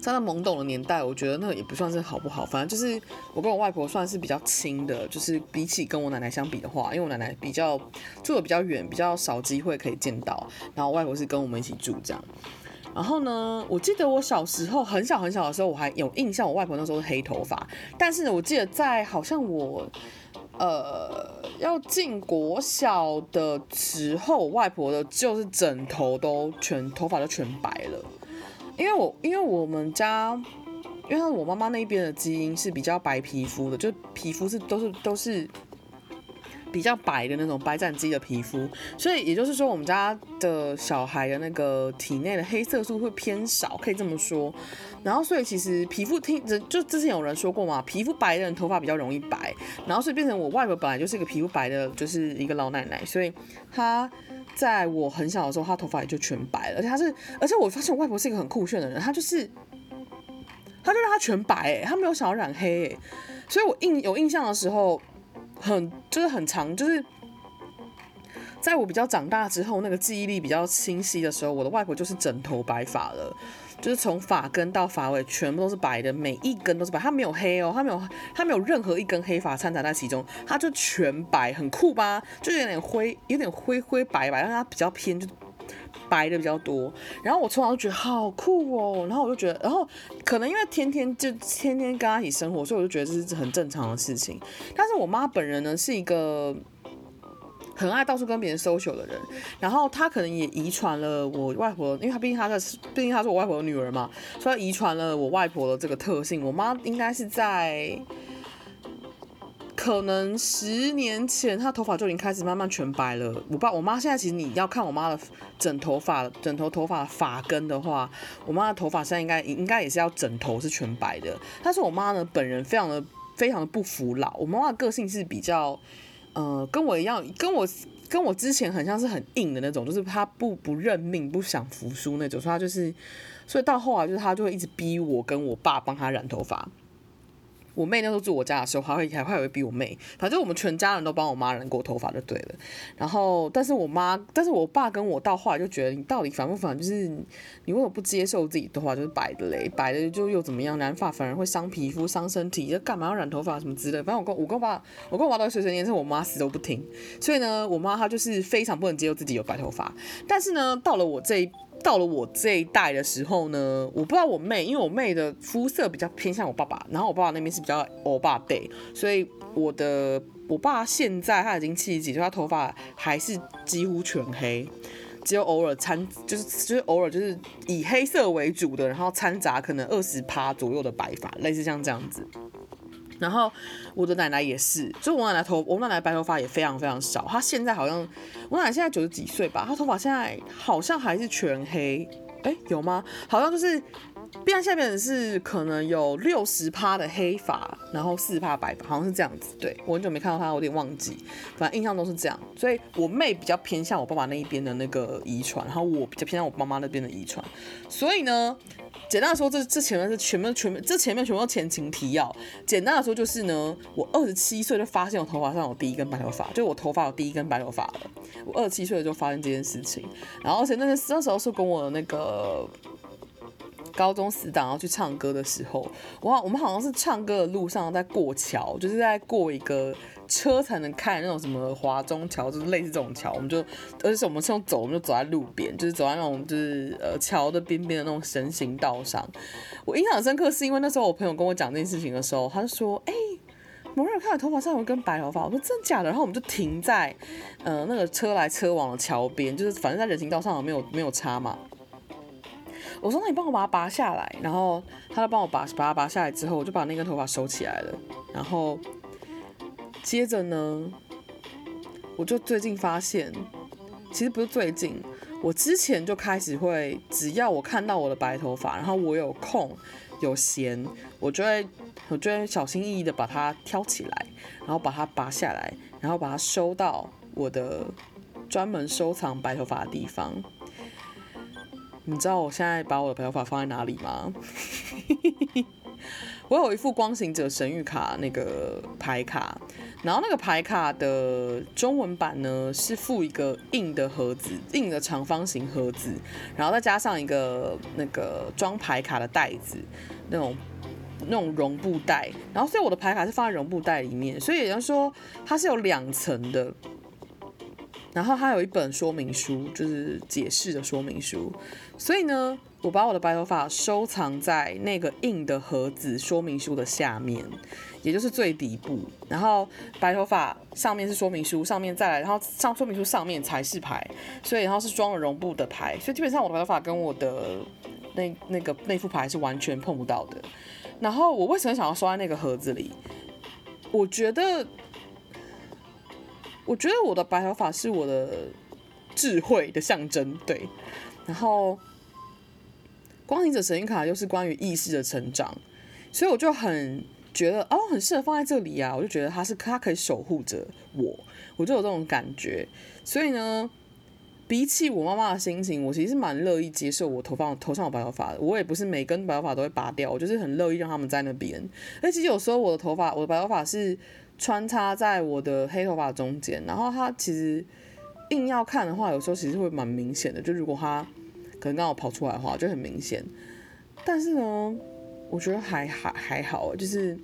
在那懵懂的年代，我觉得那个也不算是好不好，反正就是我跟我外婆算是比较亲的，就是比起跟我奶奶相比的话，因为我奶奶比较住的比较远，比较少机会可以见到，然后外婆是跟我们一起住这样。然后呢，我记得我小时候很小很小的时候，我还有印象，我外婆那时候是黑头发。但是呢，我记得在好像我呃要进国小的时候，外婆的就是整头都全头发都全白了。因为我因为我们家，因为我妈妈那边的基因是比较白皮肤的，就皮肤是都是都是比较白的那种白斩鸡的皮肤，所以也就是说，我们家的小孩的那个体内的黑色素会偏少，可以这么说。然后，所以其实皮肤听就之前有人说过嘛，皮肤白的人头发比较容易白。然后，所以变成我外婆本来就是一个皮肤白的，就是一个老奶奶，所以她在我很小的时候，她头发也就全白了。而且她是，而且我发现我外婆是一个很酷炫的人，她就是，她就让她全白，哎，她没有想要染黑，哎，所以我印有印象的时候。很就是很长，就是在我比较长大之后，那个记忆力比较清晰的时候，我的外婆就是整头白发了，就是从发根到发尾全部都是白的，每一根都是白，她没有黑哦，她没有她没有任何一根黑发掺杂在其中，她就全白，很酷吧？就有点灰，有点灰灰白白，但她比较偏就。白的比较多，然后我从小就觉得好酷哦，然后我就觉得，然后可能因为天天就天天跟他一起生活，所以我就觉得这是很正常的事情。但是我妈本人呢是一个很爱到处跟别人 social 的人，然后她可能也遗传了我外婆，因为她毕竟她的毕竟她是我外婆的女儿嘛，所以遗传了我外婆的这个特性。我妈应该是在。可能十年前，她头发就已经开始慢慢全白了。我爸、我妈现在其实你要看我妈的整头发、整头头发发根的话，我妈的头发现在应该应该也是要整头是全白的。但是我妈呢，本人非常的非常的不服老。我妈妈个性是比较，呃，跟我一样，跟我跟我之前很像是很硬的那种，就是她不不认命、不想服输那种。所以她就是，所以到后来就是她就会一直逼我跟我爸帮她染头发。我妹那时候住我家的时候，还会还会会逼我妹，反正我们全家人都帮我妈染过头发就对了。然后，但是我妈，但是我爸跟我到后来就觉得，你到底烦不烦？就是你为什么不接受自己头发就是白的嘞？白的就又怎么样？染发反而会伤皮肤、伤身体，就干嘛要染头发什么之类。反正我跟我跟我爸，我跟我爸都碎碎念，是我妈死都不听。所以呢，我妈她就是非常不能接受自己有白头发。但是呢，到了我这一。到了我这一代的时候呢，我不知道我妹，因为我妹的肤色比较偏向我爸爸，然后我爸爸那边是比较欧巴对，所以我的我爸现在他已经七十几岁，他头发还是几乎全黑，只有偶尔掺，就是就是偶尔就是以黑色为主的，然后掺杂可能二十趴左右的白发，类似像这样子。然后我的奶奶也是，就我奶奶头，我奶奶白头发也非常非常少。她现在好像，我奶奶现在九十几岁吧，她头发现在好像还是全黑，哎，有吗？好像就是变现在变成是可能有六十趴的黑发，然后四十趴白发，好像是这样子。对，我很久没看到她，有点忘记，反正印象都是这样。所以我妹比较偏向我爸爸那一边的那个遗传，然后我比较偏向我妈妈那边的遗传。所以呢。简单的说，这这前面是全部全部，这前面全部都前情提要。简单的说就是呢，我二十七岁就发现我头发上有第一根白头发，就我头发有第一根白头发了。我二十七岁就发现这件事情，然后而且那个那时候是跟我的那个高中死党要去唱歌的时候，哇，我们好像是唱歌的路上在过桥，就是在过一个。车才能看那种什么华中桥，就是类似这种桥，我们就，而且是我们是用走，我们就走在路边，就是走在那种就是呃桥的边边的那种人行道上。我印象很深刻，是因为那时候我朋友跟我讲这件事情的时候，他就说：“哎、欸，某人看到头发上有一根白头发。”我说：“真的假的？”然后我们就停在呃那个车来车往的桥边，就是反正在人行道上没有没有插嘛。我说：“那你帮我把它拔下来。”然后他就帮我把把它拔下来之后，我就把那根头发收起来了，然后。接着呢，我就最近发现，其实不是最近，我之前就开始会，只要我看到我的白头发，然后我有空有闲，我就会，我就会小心翼翼的把它挑起来，然后把它拔下来，然后把它收到我的专门收藏白头发的地方。你知道我现在把我的白头发放在哪里吗？我有一副光行者神諭卡那个牌卡，然后那个牌卡的中文版呢是附一个硬的盒子，硬的长方形盒子，然后再加上一个那个装牌卡的袋子，那种那种绒布袋，然后所以我的牌卡是放在绒布袋里面，所以也就是说它是有两层的。然后它有一本说明书，就是解释的说明书。所以呢，我把我的白头发收藏在那个硬的盒子说明书的下面，也就是最底部。然后白头发上面是说明书，上面再来，然后上说明书上面才是牌。所以然后是装了绒布的牌。所以基本上我的白头发跟我的那那个那副牌是完全碰不到的。然后我为什么想要收在那个盒子里？我觉得。我觉得我的白头发是我的智慧的象征，对。然后光行者神谕卡又是关于意识的成长，所以我就很觉得哦，很适合放在这里啊！我就觉得它是它可以守护着我，我就有这种感觉。所以呢，比起我妈妈的心情，我其实是蛮乐意接受我头发头上有白头发的。我也不是每根白头发都会拔掉，我就是很乐意让他们在那边。而其实有时候我的头发，我的白头发是穿插在我的黑头发中间，然后它其实硬要看的话，有时候其实会蛮明显的。就如果它可能刚好跑出来的话，就很明显。但是呢，我觉得还还还好，就是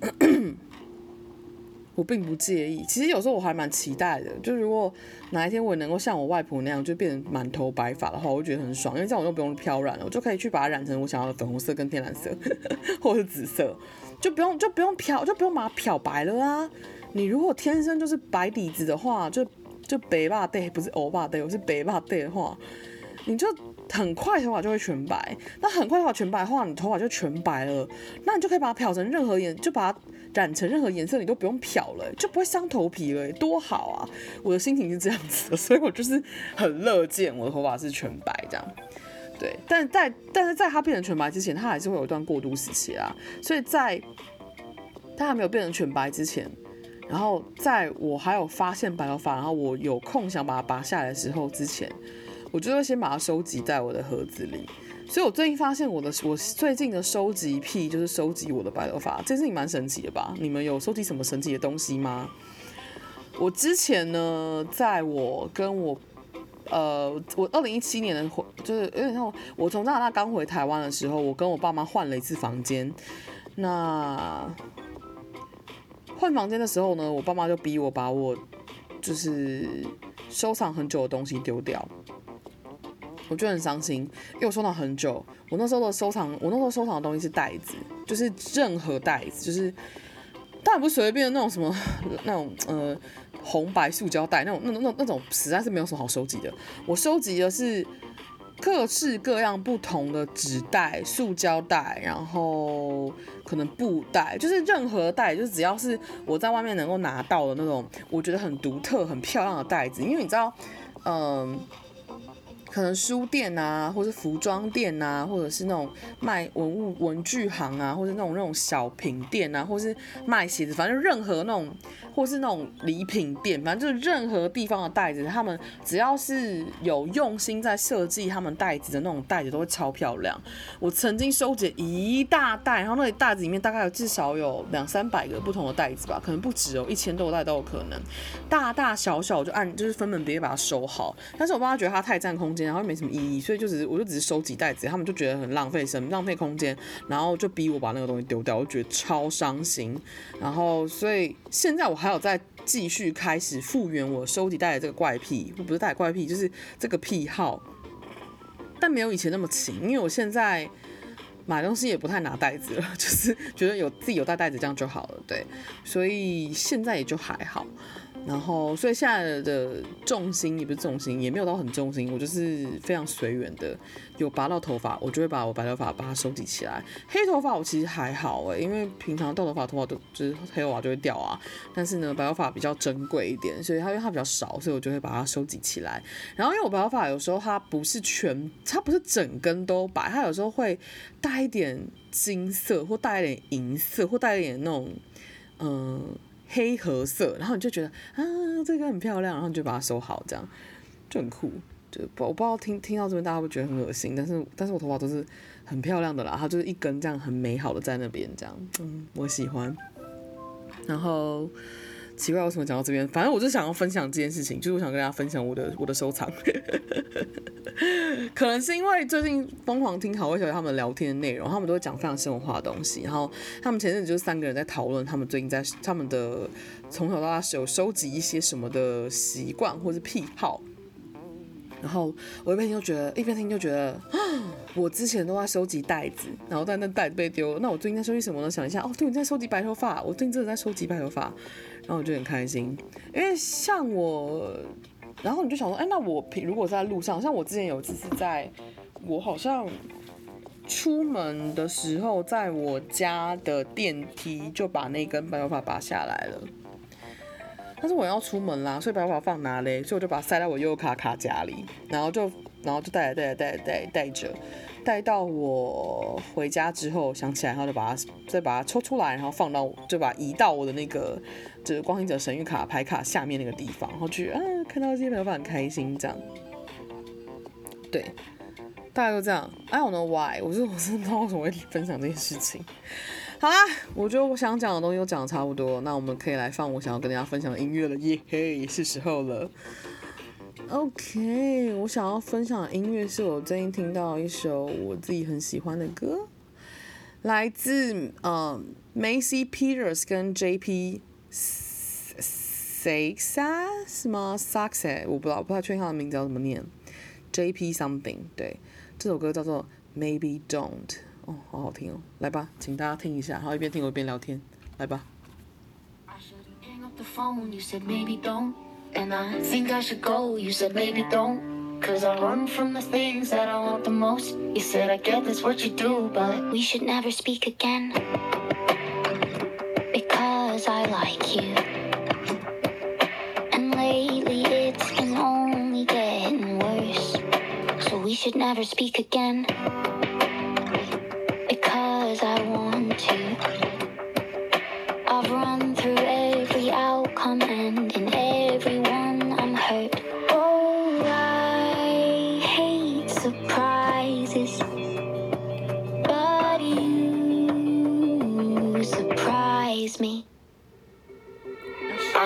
我并不介意。其实有时候我还蛮期待的，就如果哪一天我能够像我外婆那样，就变成满头白发的话，我觉得很爽，因为这样我就不用漂染了，我就可以去把它染成我想要的粉红色跟天蓝色，或者是紫色，就不用就不用漂，就不用把它漂白了啊。你如果天生就是白底子的话，就就白发带，不是欧巴带，我是白发带的话，你就。很快头发就会全白，那很快头发全白的话，你头发就全白了，那你就可以把它漂成任何颜，就把它染成任何颜色，你都不用漂了，就不会伤头皮了，多好啊！我的心情是这样子的，所以我就是很乐见我的头发是全白这样。对，但在但是在它变成全白之前，它还是会有一段过渡时期啊。所以在它还没有变成全白之前，然后在我还有发现白头发，然后我有空想把它拔下来的时候之前。我就会先把它收集在我的盒子里，所以我最近发现我的我最近的收集癖就是收集我的白头发，这件事情蛮神奇的吧？你们有收集什么神奇的东西吗？我之前呢，在我跟我呃，我二零一七年的回就是有点像我从加拿大刚回台湾的时候，我跟我爸妈换了一次房间。那换房间的时候呢，我爸妈就逼我把我就是收藏很久的东西丢掉。我就很伤心，因为我收藏很久。我那时候的收藏，我那时候收藏的东西是袋子，就是任何袋子，就是当然不是随便的那种什么那种呃红白塑胶袋那种那种那那种实在是没有什么好收集的。我收集的是各式各样不同的纸袋、塑胶袋，然后可能布袋，就是任何袋，就是只要是我在外面能够拿到的那种，我觉得很独特、很漂亮的袋子。因为你知道，嗯、可能书店啊，或是服装店啊，或者是那种卖文物文具行啊，或者那种那种小品店啊，或是卖鞋子，反正任何那种，或是那种礼品店，反正就是任何地方的袋子，他们只要是有用心在设计他们袋子的那种袋子，都会超漂亮。我曾经收集一大袋，然后那里袋子里面大概有至少有两三百个不同的袋子吧，可能不止哦，一千多袋都有可能，大大小小就按就是分门别类把它收好。但是我爸妈觉得它太占空间。然后没什么意义，所以就只是我就只是收集袋子，他们就觉得很浪费什么浪费空间，然后就逼我把那个东西丢掉，我觉得超伤心。然后所以现在我还有在继续开始复原我收集袋的这个怪癖，不是带怪癖，就是这个癖好，但没有以前那么勤，因为我现在买东西也不太拿袋子了，就是觉得有自己有带袋子这样就好了，对，所以现在也就还好。然后，所以现在的重心也不是重心，也没有到很重心，我就是非常随缘的。有拔到头发，我就会把我白头发把它收集起来。黑头发我其实还好哎，因为平常掉头发头发都就是黑头发就会掉啊。但是呢，白头发比较珍贵一点，所以它因为它比较少，所以我就会把它收集起来。然后因为我白头发有时候它不是全，它不是整根都白，它有时候会带一点金色，或带一点银色，或带一点那种嗯。黑褐色，然后你就觉得啊，这个很漂亮，然后你就把它收好，这样就很酷。就不我不知道听听到这边大家会觉得很恶心，但是但是我头发都是很漂亮的啦，它就是一根这样很美好的在那边，这样嗯，我喜欢。然后。奇怪，为什么讲到这边？反正我就想要分享这件事情，就是我想跟大家分享我的我的收藏。可能是因为最近疯狂听好味小姐他们聊天的内容，他们都会讲非常生活化的东西。然后他们前阵子就是三个人在讨论，他们最近在他们的从小到大是有收集一些什么的习惯或是癖好。然后我一边听就觉得，一边听就觉得，啊 我之前都在收集袋子，然后但那袋子被丢了。那我最近在收集什么呢？想一下，哦，对，我在收集白头发。我最近真的在收集白头发，然后我就很开心，因为像我，然后你就想说，哎，那我平如果在路上，像我之前有一次是在，我好像出门的时候，在我家的电梯就把那根白头发拔下来了。但是我要出门啦，所以白头发放哪嘞？所以我就把它塞到我悠游卡卡夹里，然后就然后就带带带带带着，带到我回家之后想起来，然后就把它再把它抽出来，然后放到就把移到我的那个就是光行者神域卡牌卡下面那个地方，然后去啊看到这些头发很开心这样，对。大家都这样，I don't know why，我是我是不知道为什么会分享这件事情。好啦，我觉得我想讲的东西都讲的差不多，那我们可以来放我想要跟大家分享的音乐了，耶嘿，是时候了。OK，我想要分享的音乐是我最近听到一首我自己很喜欢的歌，来自嗯 Macy Peters 跟 JP Sachs 是吗？Sachs 我不知道，我不太确定他的名字要怎么念，JP something 对。这首歌叫做 Maybe Don't，哦，好好听哦，来吧，请大家听一下，然后一边听我一边聊天，来吧。and I think I should go. You said maybe don't, cause I run from the things that I want the most. You said I get that's what you do, but we should never speak again. Because I like you. And lately it's been only getting worse. So we should never speak again.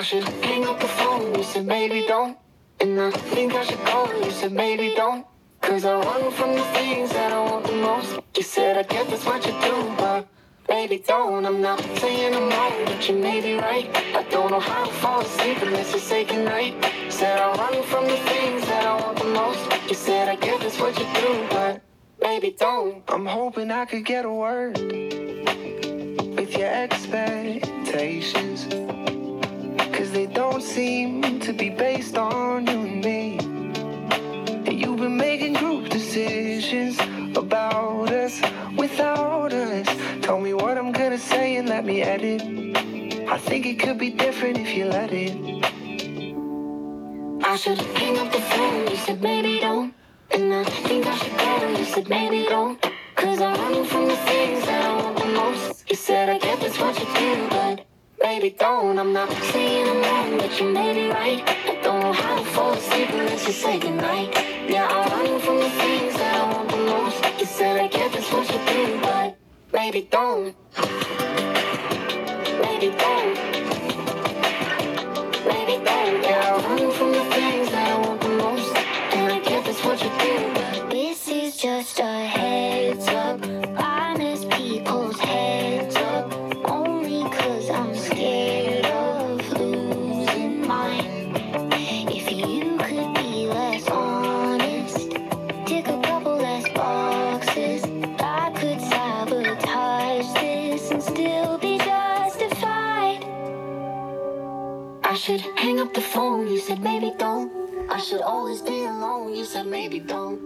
should hang up the phone. You said, maybe don't. And I think I should call. You said, maybe don't. Cause I run from the things that I want the most. You said, I guess that's what you do, but maybe don't. I'm not saying I'm wrong, but you may be right. I don't know how to fall asleep unless you say goodnight. Said, I run from the things that I want the most. You said, I guess that's what you do, but maybe don't. I'm hoping I could get a word with your expectations don't seem to be based on you and me. You've been making group decisions about us without us. Tell me what I'm gonna say and let me edit. I think it could be different if you let it. I should've hang up the phone. You said maybe don't. And I think I should go. You said maybe don't. Cause I'm running from the things that I want the most. You said I get this what you do, but. Baby, don't. I'm not saying I'm wrong, but you may be right. I don't know how to fall asleep unless you say goodnight. Yeah, I'm running from the things that I want the most. You said I get this what you do, but baby, don't. Baby, don't. Baby, don't. Yeah, I'm running from the things that I want the most. And I get this what you do, but this is just a.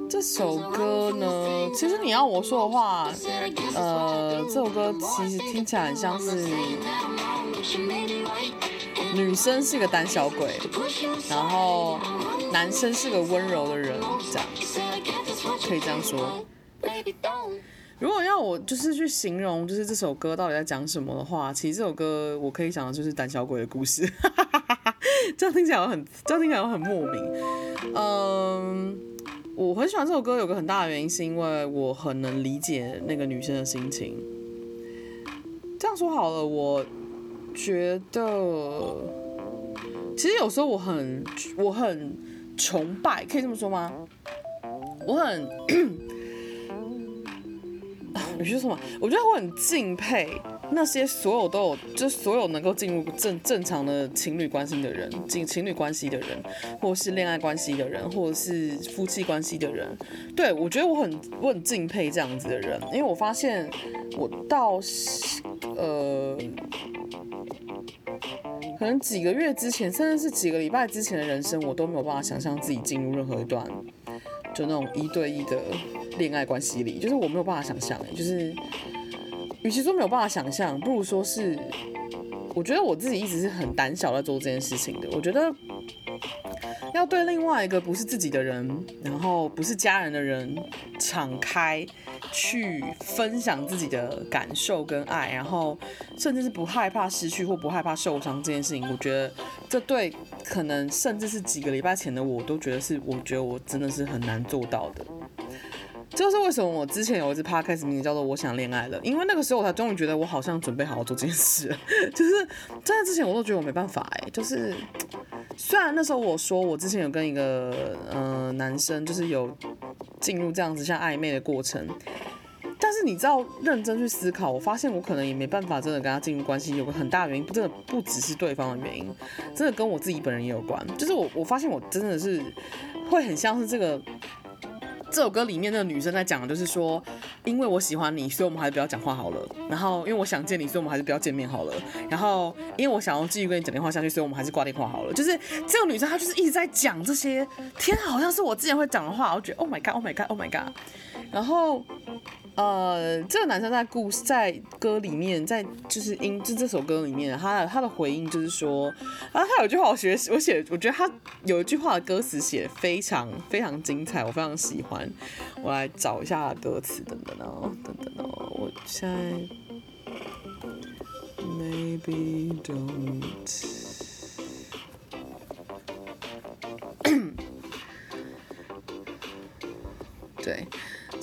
这首歌呢，其实你要我说的话，呃，这首歌其实听起来很像是女生是个胆小鬼，然后男生是个温柔的人，这样可以这样说。如果要我就是去形容，就是这首歌到底在讲什么的话，其实这首歌我可以讲的就是胆小鬼的故事。这样听起来很，这样听起来很莫名。嗯，我很喜欢这首歌，有个很大的原因是因为我很能理解那个女生的心情。这样说好了，我觉得其实有时候我很，我很崇拜，可以这么说吗？我很。你说什么？我觉得我很敬佩那些所有都有，就所有能够进入正正常的情侣关系的人，进情侣关系的人，或是恋爱关系的人，或者是夫妻关系的人。对，我觉得我很我很敬佩这样子的人，因为我发现我到呃，可能几个月之前，甚至是几个礼拜之前的人生，我都没有办法想象自己进入任何一段。就那种一对一的恋爱关系里，就是我没有办法想象，就是与其说没有办法想象，不如说是我觉得我自己一直是很胆小在做这件事情的。我觉得要对另外一个不是自己的人，然后不是家人的人，敞开去分享自己的感受跟爱，然后甚至是不害怕失去或不害怕受伤这件事情，我觉得这对可能甚至是几个礼拜前的我都觉得是，我觉得我真的是很难做到的。就是为什么我之前有一支 podcast 名字叫做“我想恋爱了”，因为那个时候我才终于觉得我好像准备好好做这件事。就是在之前我都觉得我没办法哎、就是虽然那时候我说我之前有跟一个、呃、男生就是有进入这样子像暧昧的过程，但是你知道认真去思考，我发现我可能也没办法真的跟他进入关系，有个很大原因，真的不只是对方的原因，真的跟我自己本人也有关。就是我我发现我真的是会很像是这个。这首歌里面那个女生在讲的就是说，因为我喜欢你，所以我们还是不要讲话好了。然后，因为我想见你，所以我们还是不要见面好了。然后，因为我想要继续跟你讲电话下去，所以我们还是挂电话好了。就是这个女生，她就是一直在讲这些，天，好像是我之前会讲的话。我觉得，Oh my god，Oh my god，Oh my god。然后。呃，这个男生在故事在歌里面，在就是音就这首歌里面，他的他的回应就是说，啊，他有句话我学我写，我觉得他有一句话的歌词写得非常非常精彩，我非常喜欢。我来找一下歌词，等等哦，等等哦，我现在 maybe don't 对。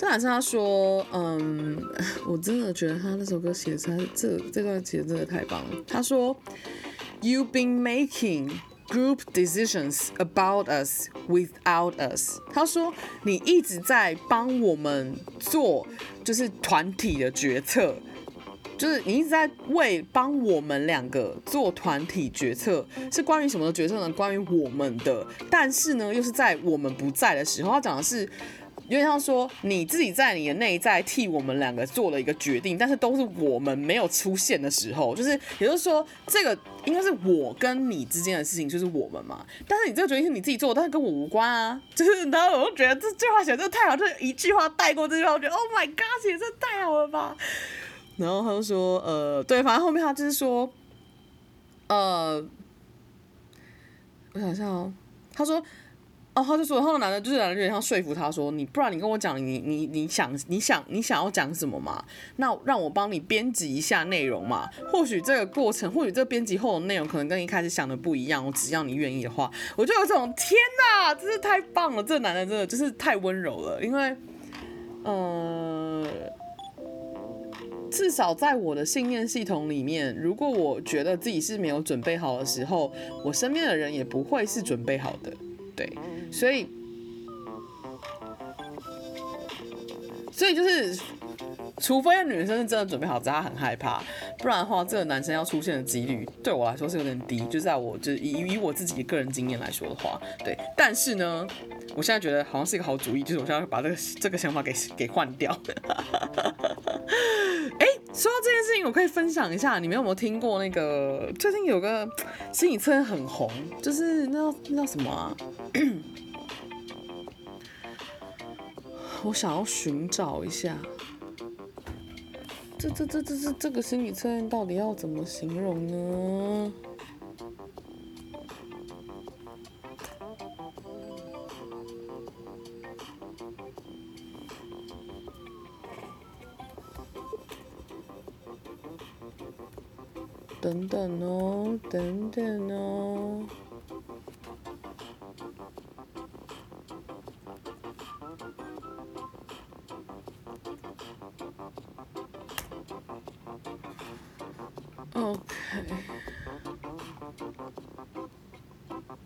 这男生他说，嗯，我真的觉得他那首歌写的这这段写的真的太棒了。他说，You've been making group decisions about us without us。他说，你一直在帮我们做就是团体的决策，就是你一直在为帮我们两个做团体决策，是关于什么的决策呢？关于我们的，但是呢，又是在我们不在的时候。他讲的是。有点像说你自己在你的内在替我们两个做了一个决定，但是都是我们没有出现的时候，就是也就是说，这个应该是我跟你之间的事情，就是我们嘛。但是你这个决定是你自己做的，但是跟我无关啊。就是 然后我就觉得这句话写的太好，就一句话带过这句话，我觉得 Oh my God，写的太好了吧。然后他就说，呃，对，反正后面他就是说，呃，我想一下哦，他说。哦，他就说，然后男的，就是男的有点像说服他说，你不然你跟我讲，你你你想你想你想要讲什么嘛？那让我帮你编辑一下内容嘛。或许这个过程，或许这编辑后的内容可能跟一开始想的不一样。我只要你愿意的话，我就有种天哪，真是太棒了！这个男的真的就是太温柔了。因为，呃，至少在我的信念系统里面，如果我觉得自己是没有准备好的时候，我身边的人也不会是准备好的。对，所以，所以就是，除非女生是真的准备好，只是她很害怕，不然的话，这个男生要出现的几率对我来说是有点低。就在我就是以以我自己的个人经验来说的话，对。但是呢，我现在觉得好像是一个好主意，就是我现在把这个这个想法给给换掉。哎、欸，说到这件事情，我可以分享一下，你们有没有听过那个最近有个心理测验很红，就是那那叫什么啊？我想要寻找一下，这这这这这这个心理测验到底要怎么形容呢？等等哦，等等哦。OK，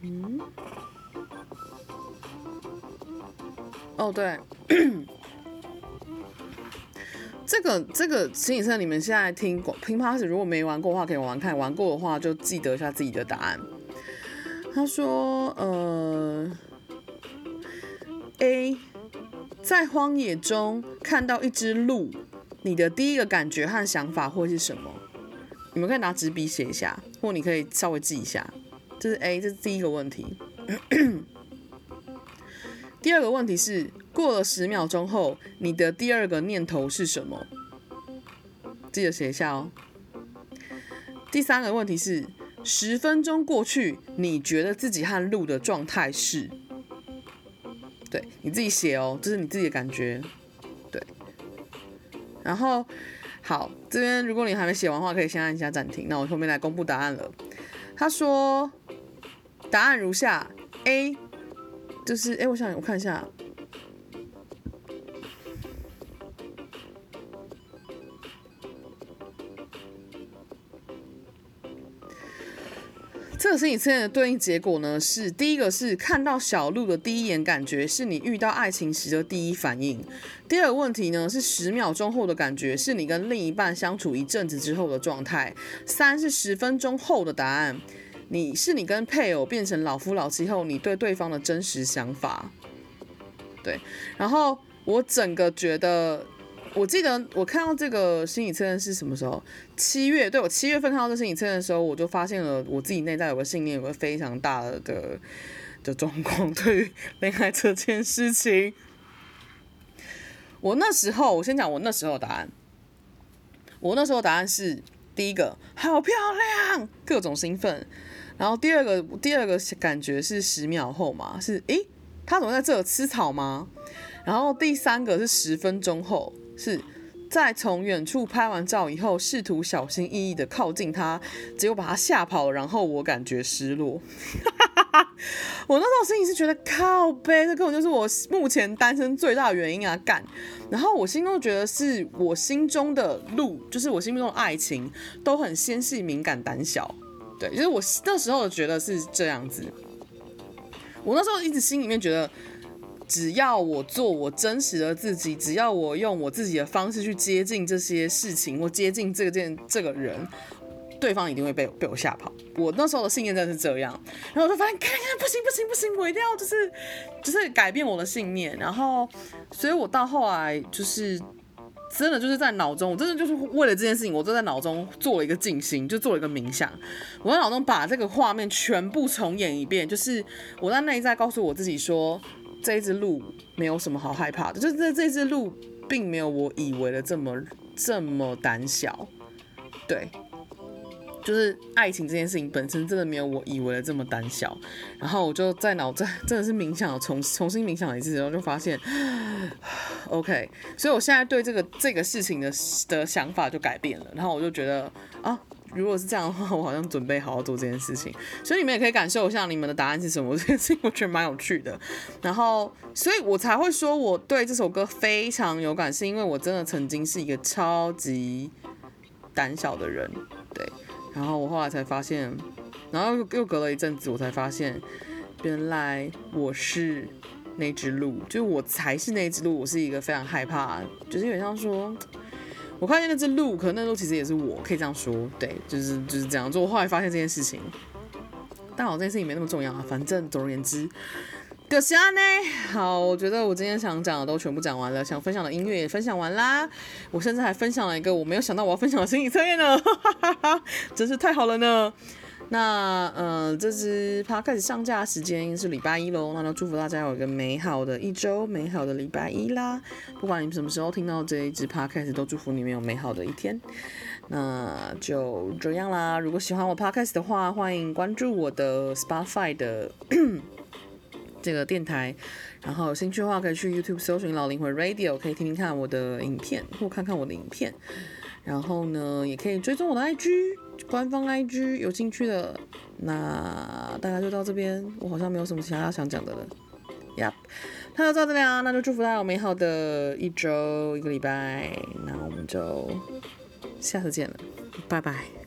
嗯，哦对，这个心理测你们现在听过，听 Podcast 如果没玩过的话可以玩看，玩过的话就记得一下自己的答案。他说，呃，A，在荒野中看到一只鹿，你的第一个感觉和想法会是什么？你们可以拿纸笔写一下，或你可以稍微记一下。这是 A，这是第一个问题。第二个问题是，过了十秒钟后，你的第二个念头是什么？记得写一下哦。第三个问题是，十分钟过去，你觉得自己和鹿的状态是？对，你自己写哦，这是你自己的感觉。对，然后好，这边如果你还没写完的话，可以先按一下暂停。那我后面来公布答案了。他说，答案如下：A，就是哎，我想我看一下。这个心理测验的对应结果呢，是第一个是看到小鹿的第一眼感觉，是你遇到爱情时的第一反应。第二个问题呢，是十秒钟后的感觉，是你跟另一半相处一阵子之后的状态。三是十分钟后的答案，你是你跟配偶变成老夫老妻后，你对对方的真实想法。对，然后我整个觉得。我记得我看到这个心理测验是什么时候？七月，对，我七月份看到这心理测验的时候，我就发现了我自己内在有个信念，有个非常大的的状况，对于恋爱这件事情。我那时候，我先讲我那时候的答案。我那时候的答案是第一个，好漂亮，各种兴奋。然后第二个，第二个感觉是十秒后嘛，是诶，他怎么在这吃草吗？然后第三个是十分钟后。是在从远处拍完照以后，试图小心翼翼的靠近他，结果把他吓跑。然后我感觉失落。我那时候心里是觉得靠北，这根本就是我目前单身最大的原因啊！干。然后我心中觉得是我心中的路，就是我心目中的爱情都很纤细、敏感、胆小。对，就是我那时候觉得是这样子。我那时候一直心里面觉得。只要我做我真实的自己，只要我用我自己的方式去接近这些事情，或接近这件这个人，对方一定会被被我吓跑。我那时候的信念真的是这样，然后我就发现，看看不行不行不行，我一定要就是就是改变我的信念。然后，所以我到后来就是真的就是在脑中，我真的就是为了这件事情，我就在脑中做了一个静心，就做了一个冥想。我在脑中把这个画面全部重演一遍，就是我在内在告诉我自己说。这一只鹿没有什么好害怕的，就是这这只鹿并没有我以为的这么这么胆小，对，就是爱情这件事情本身真的没有我以为的这么胆小。然后我就在脑在真的是冥想了，重重新冥想了一次，然后就发现，OK，所以我现在对这个这个事情的的想法就改变了。然后我就觉得啊。如果是这样的话，我好像准备好好做这件事情，所以你们也可以感受一下你们的答案是什么。这件事情我觉得蛮有趣的，然后，所以我才会说我对这首歌非常有感，是因为我真的曾经是一个超级胆小的人，对。然后我后来才发现，然后又隔了一阵子，我才发现，原来我是那只鹿，就我才是那只鹿，我是一个非常害怕，就是有点像说。我看见那只鹿，可能那只鹿其实也是我，可以这样说，对，就是就是这样做。我后来发现这件事情，但好，这件事情没那么重要啊。反正总而言之，就是安呢。好，我觉得我今天想讲的都全部讲完了，想分享的音乐也分享完啦。我甚至还分享了一个我没有想到我要分享的心理测验呢，哈哈哈，真是太好了呢。那呃，这支 podcast 上架时间是礼拜一喽。那就祝福大家有一个美好的一周，美好的礼拜一啦。不管你们什么时候听到这一支 podcast，都祝福你们有美好的一天。那就这样啦。如果喜欢我 podcast 的话，欢迎关注我的 Spotify 的 这个电台。然后有兴趣的话，可以去 YouTube 搜寻老灵魂 Radio，可以听听看我的影片，或看看我的影片。然后呢，也可以追踪我的 IG。官方 IG 有兴趣的，那大家就到这边。我好像没有什么其他要想讲的了。Yep，那就到这里啊，那就祝福大家有美好的一周一个礼拜。那我们就下次见了，拜拜。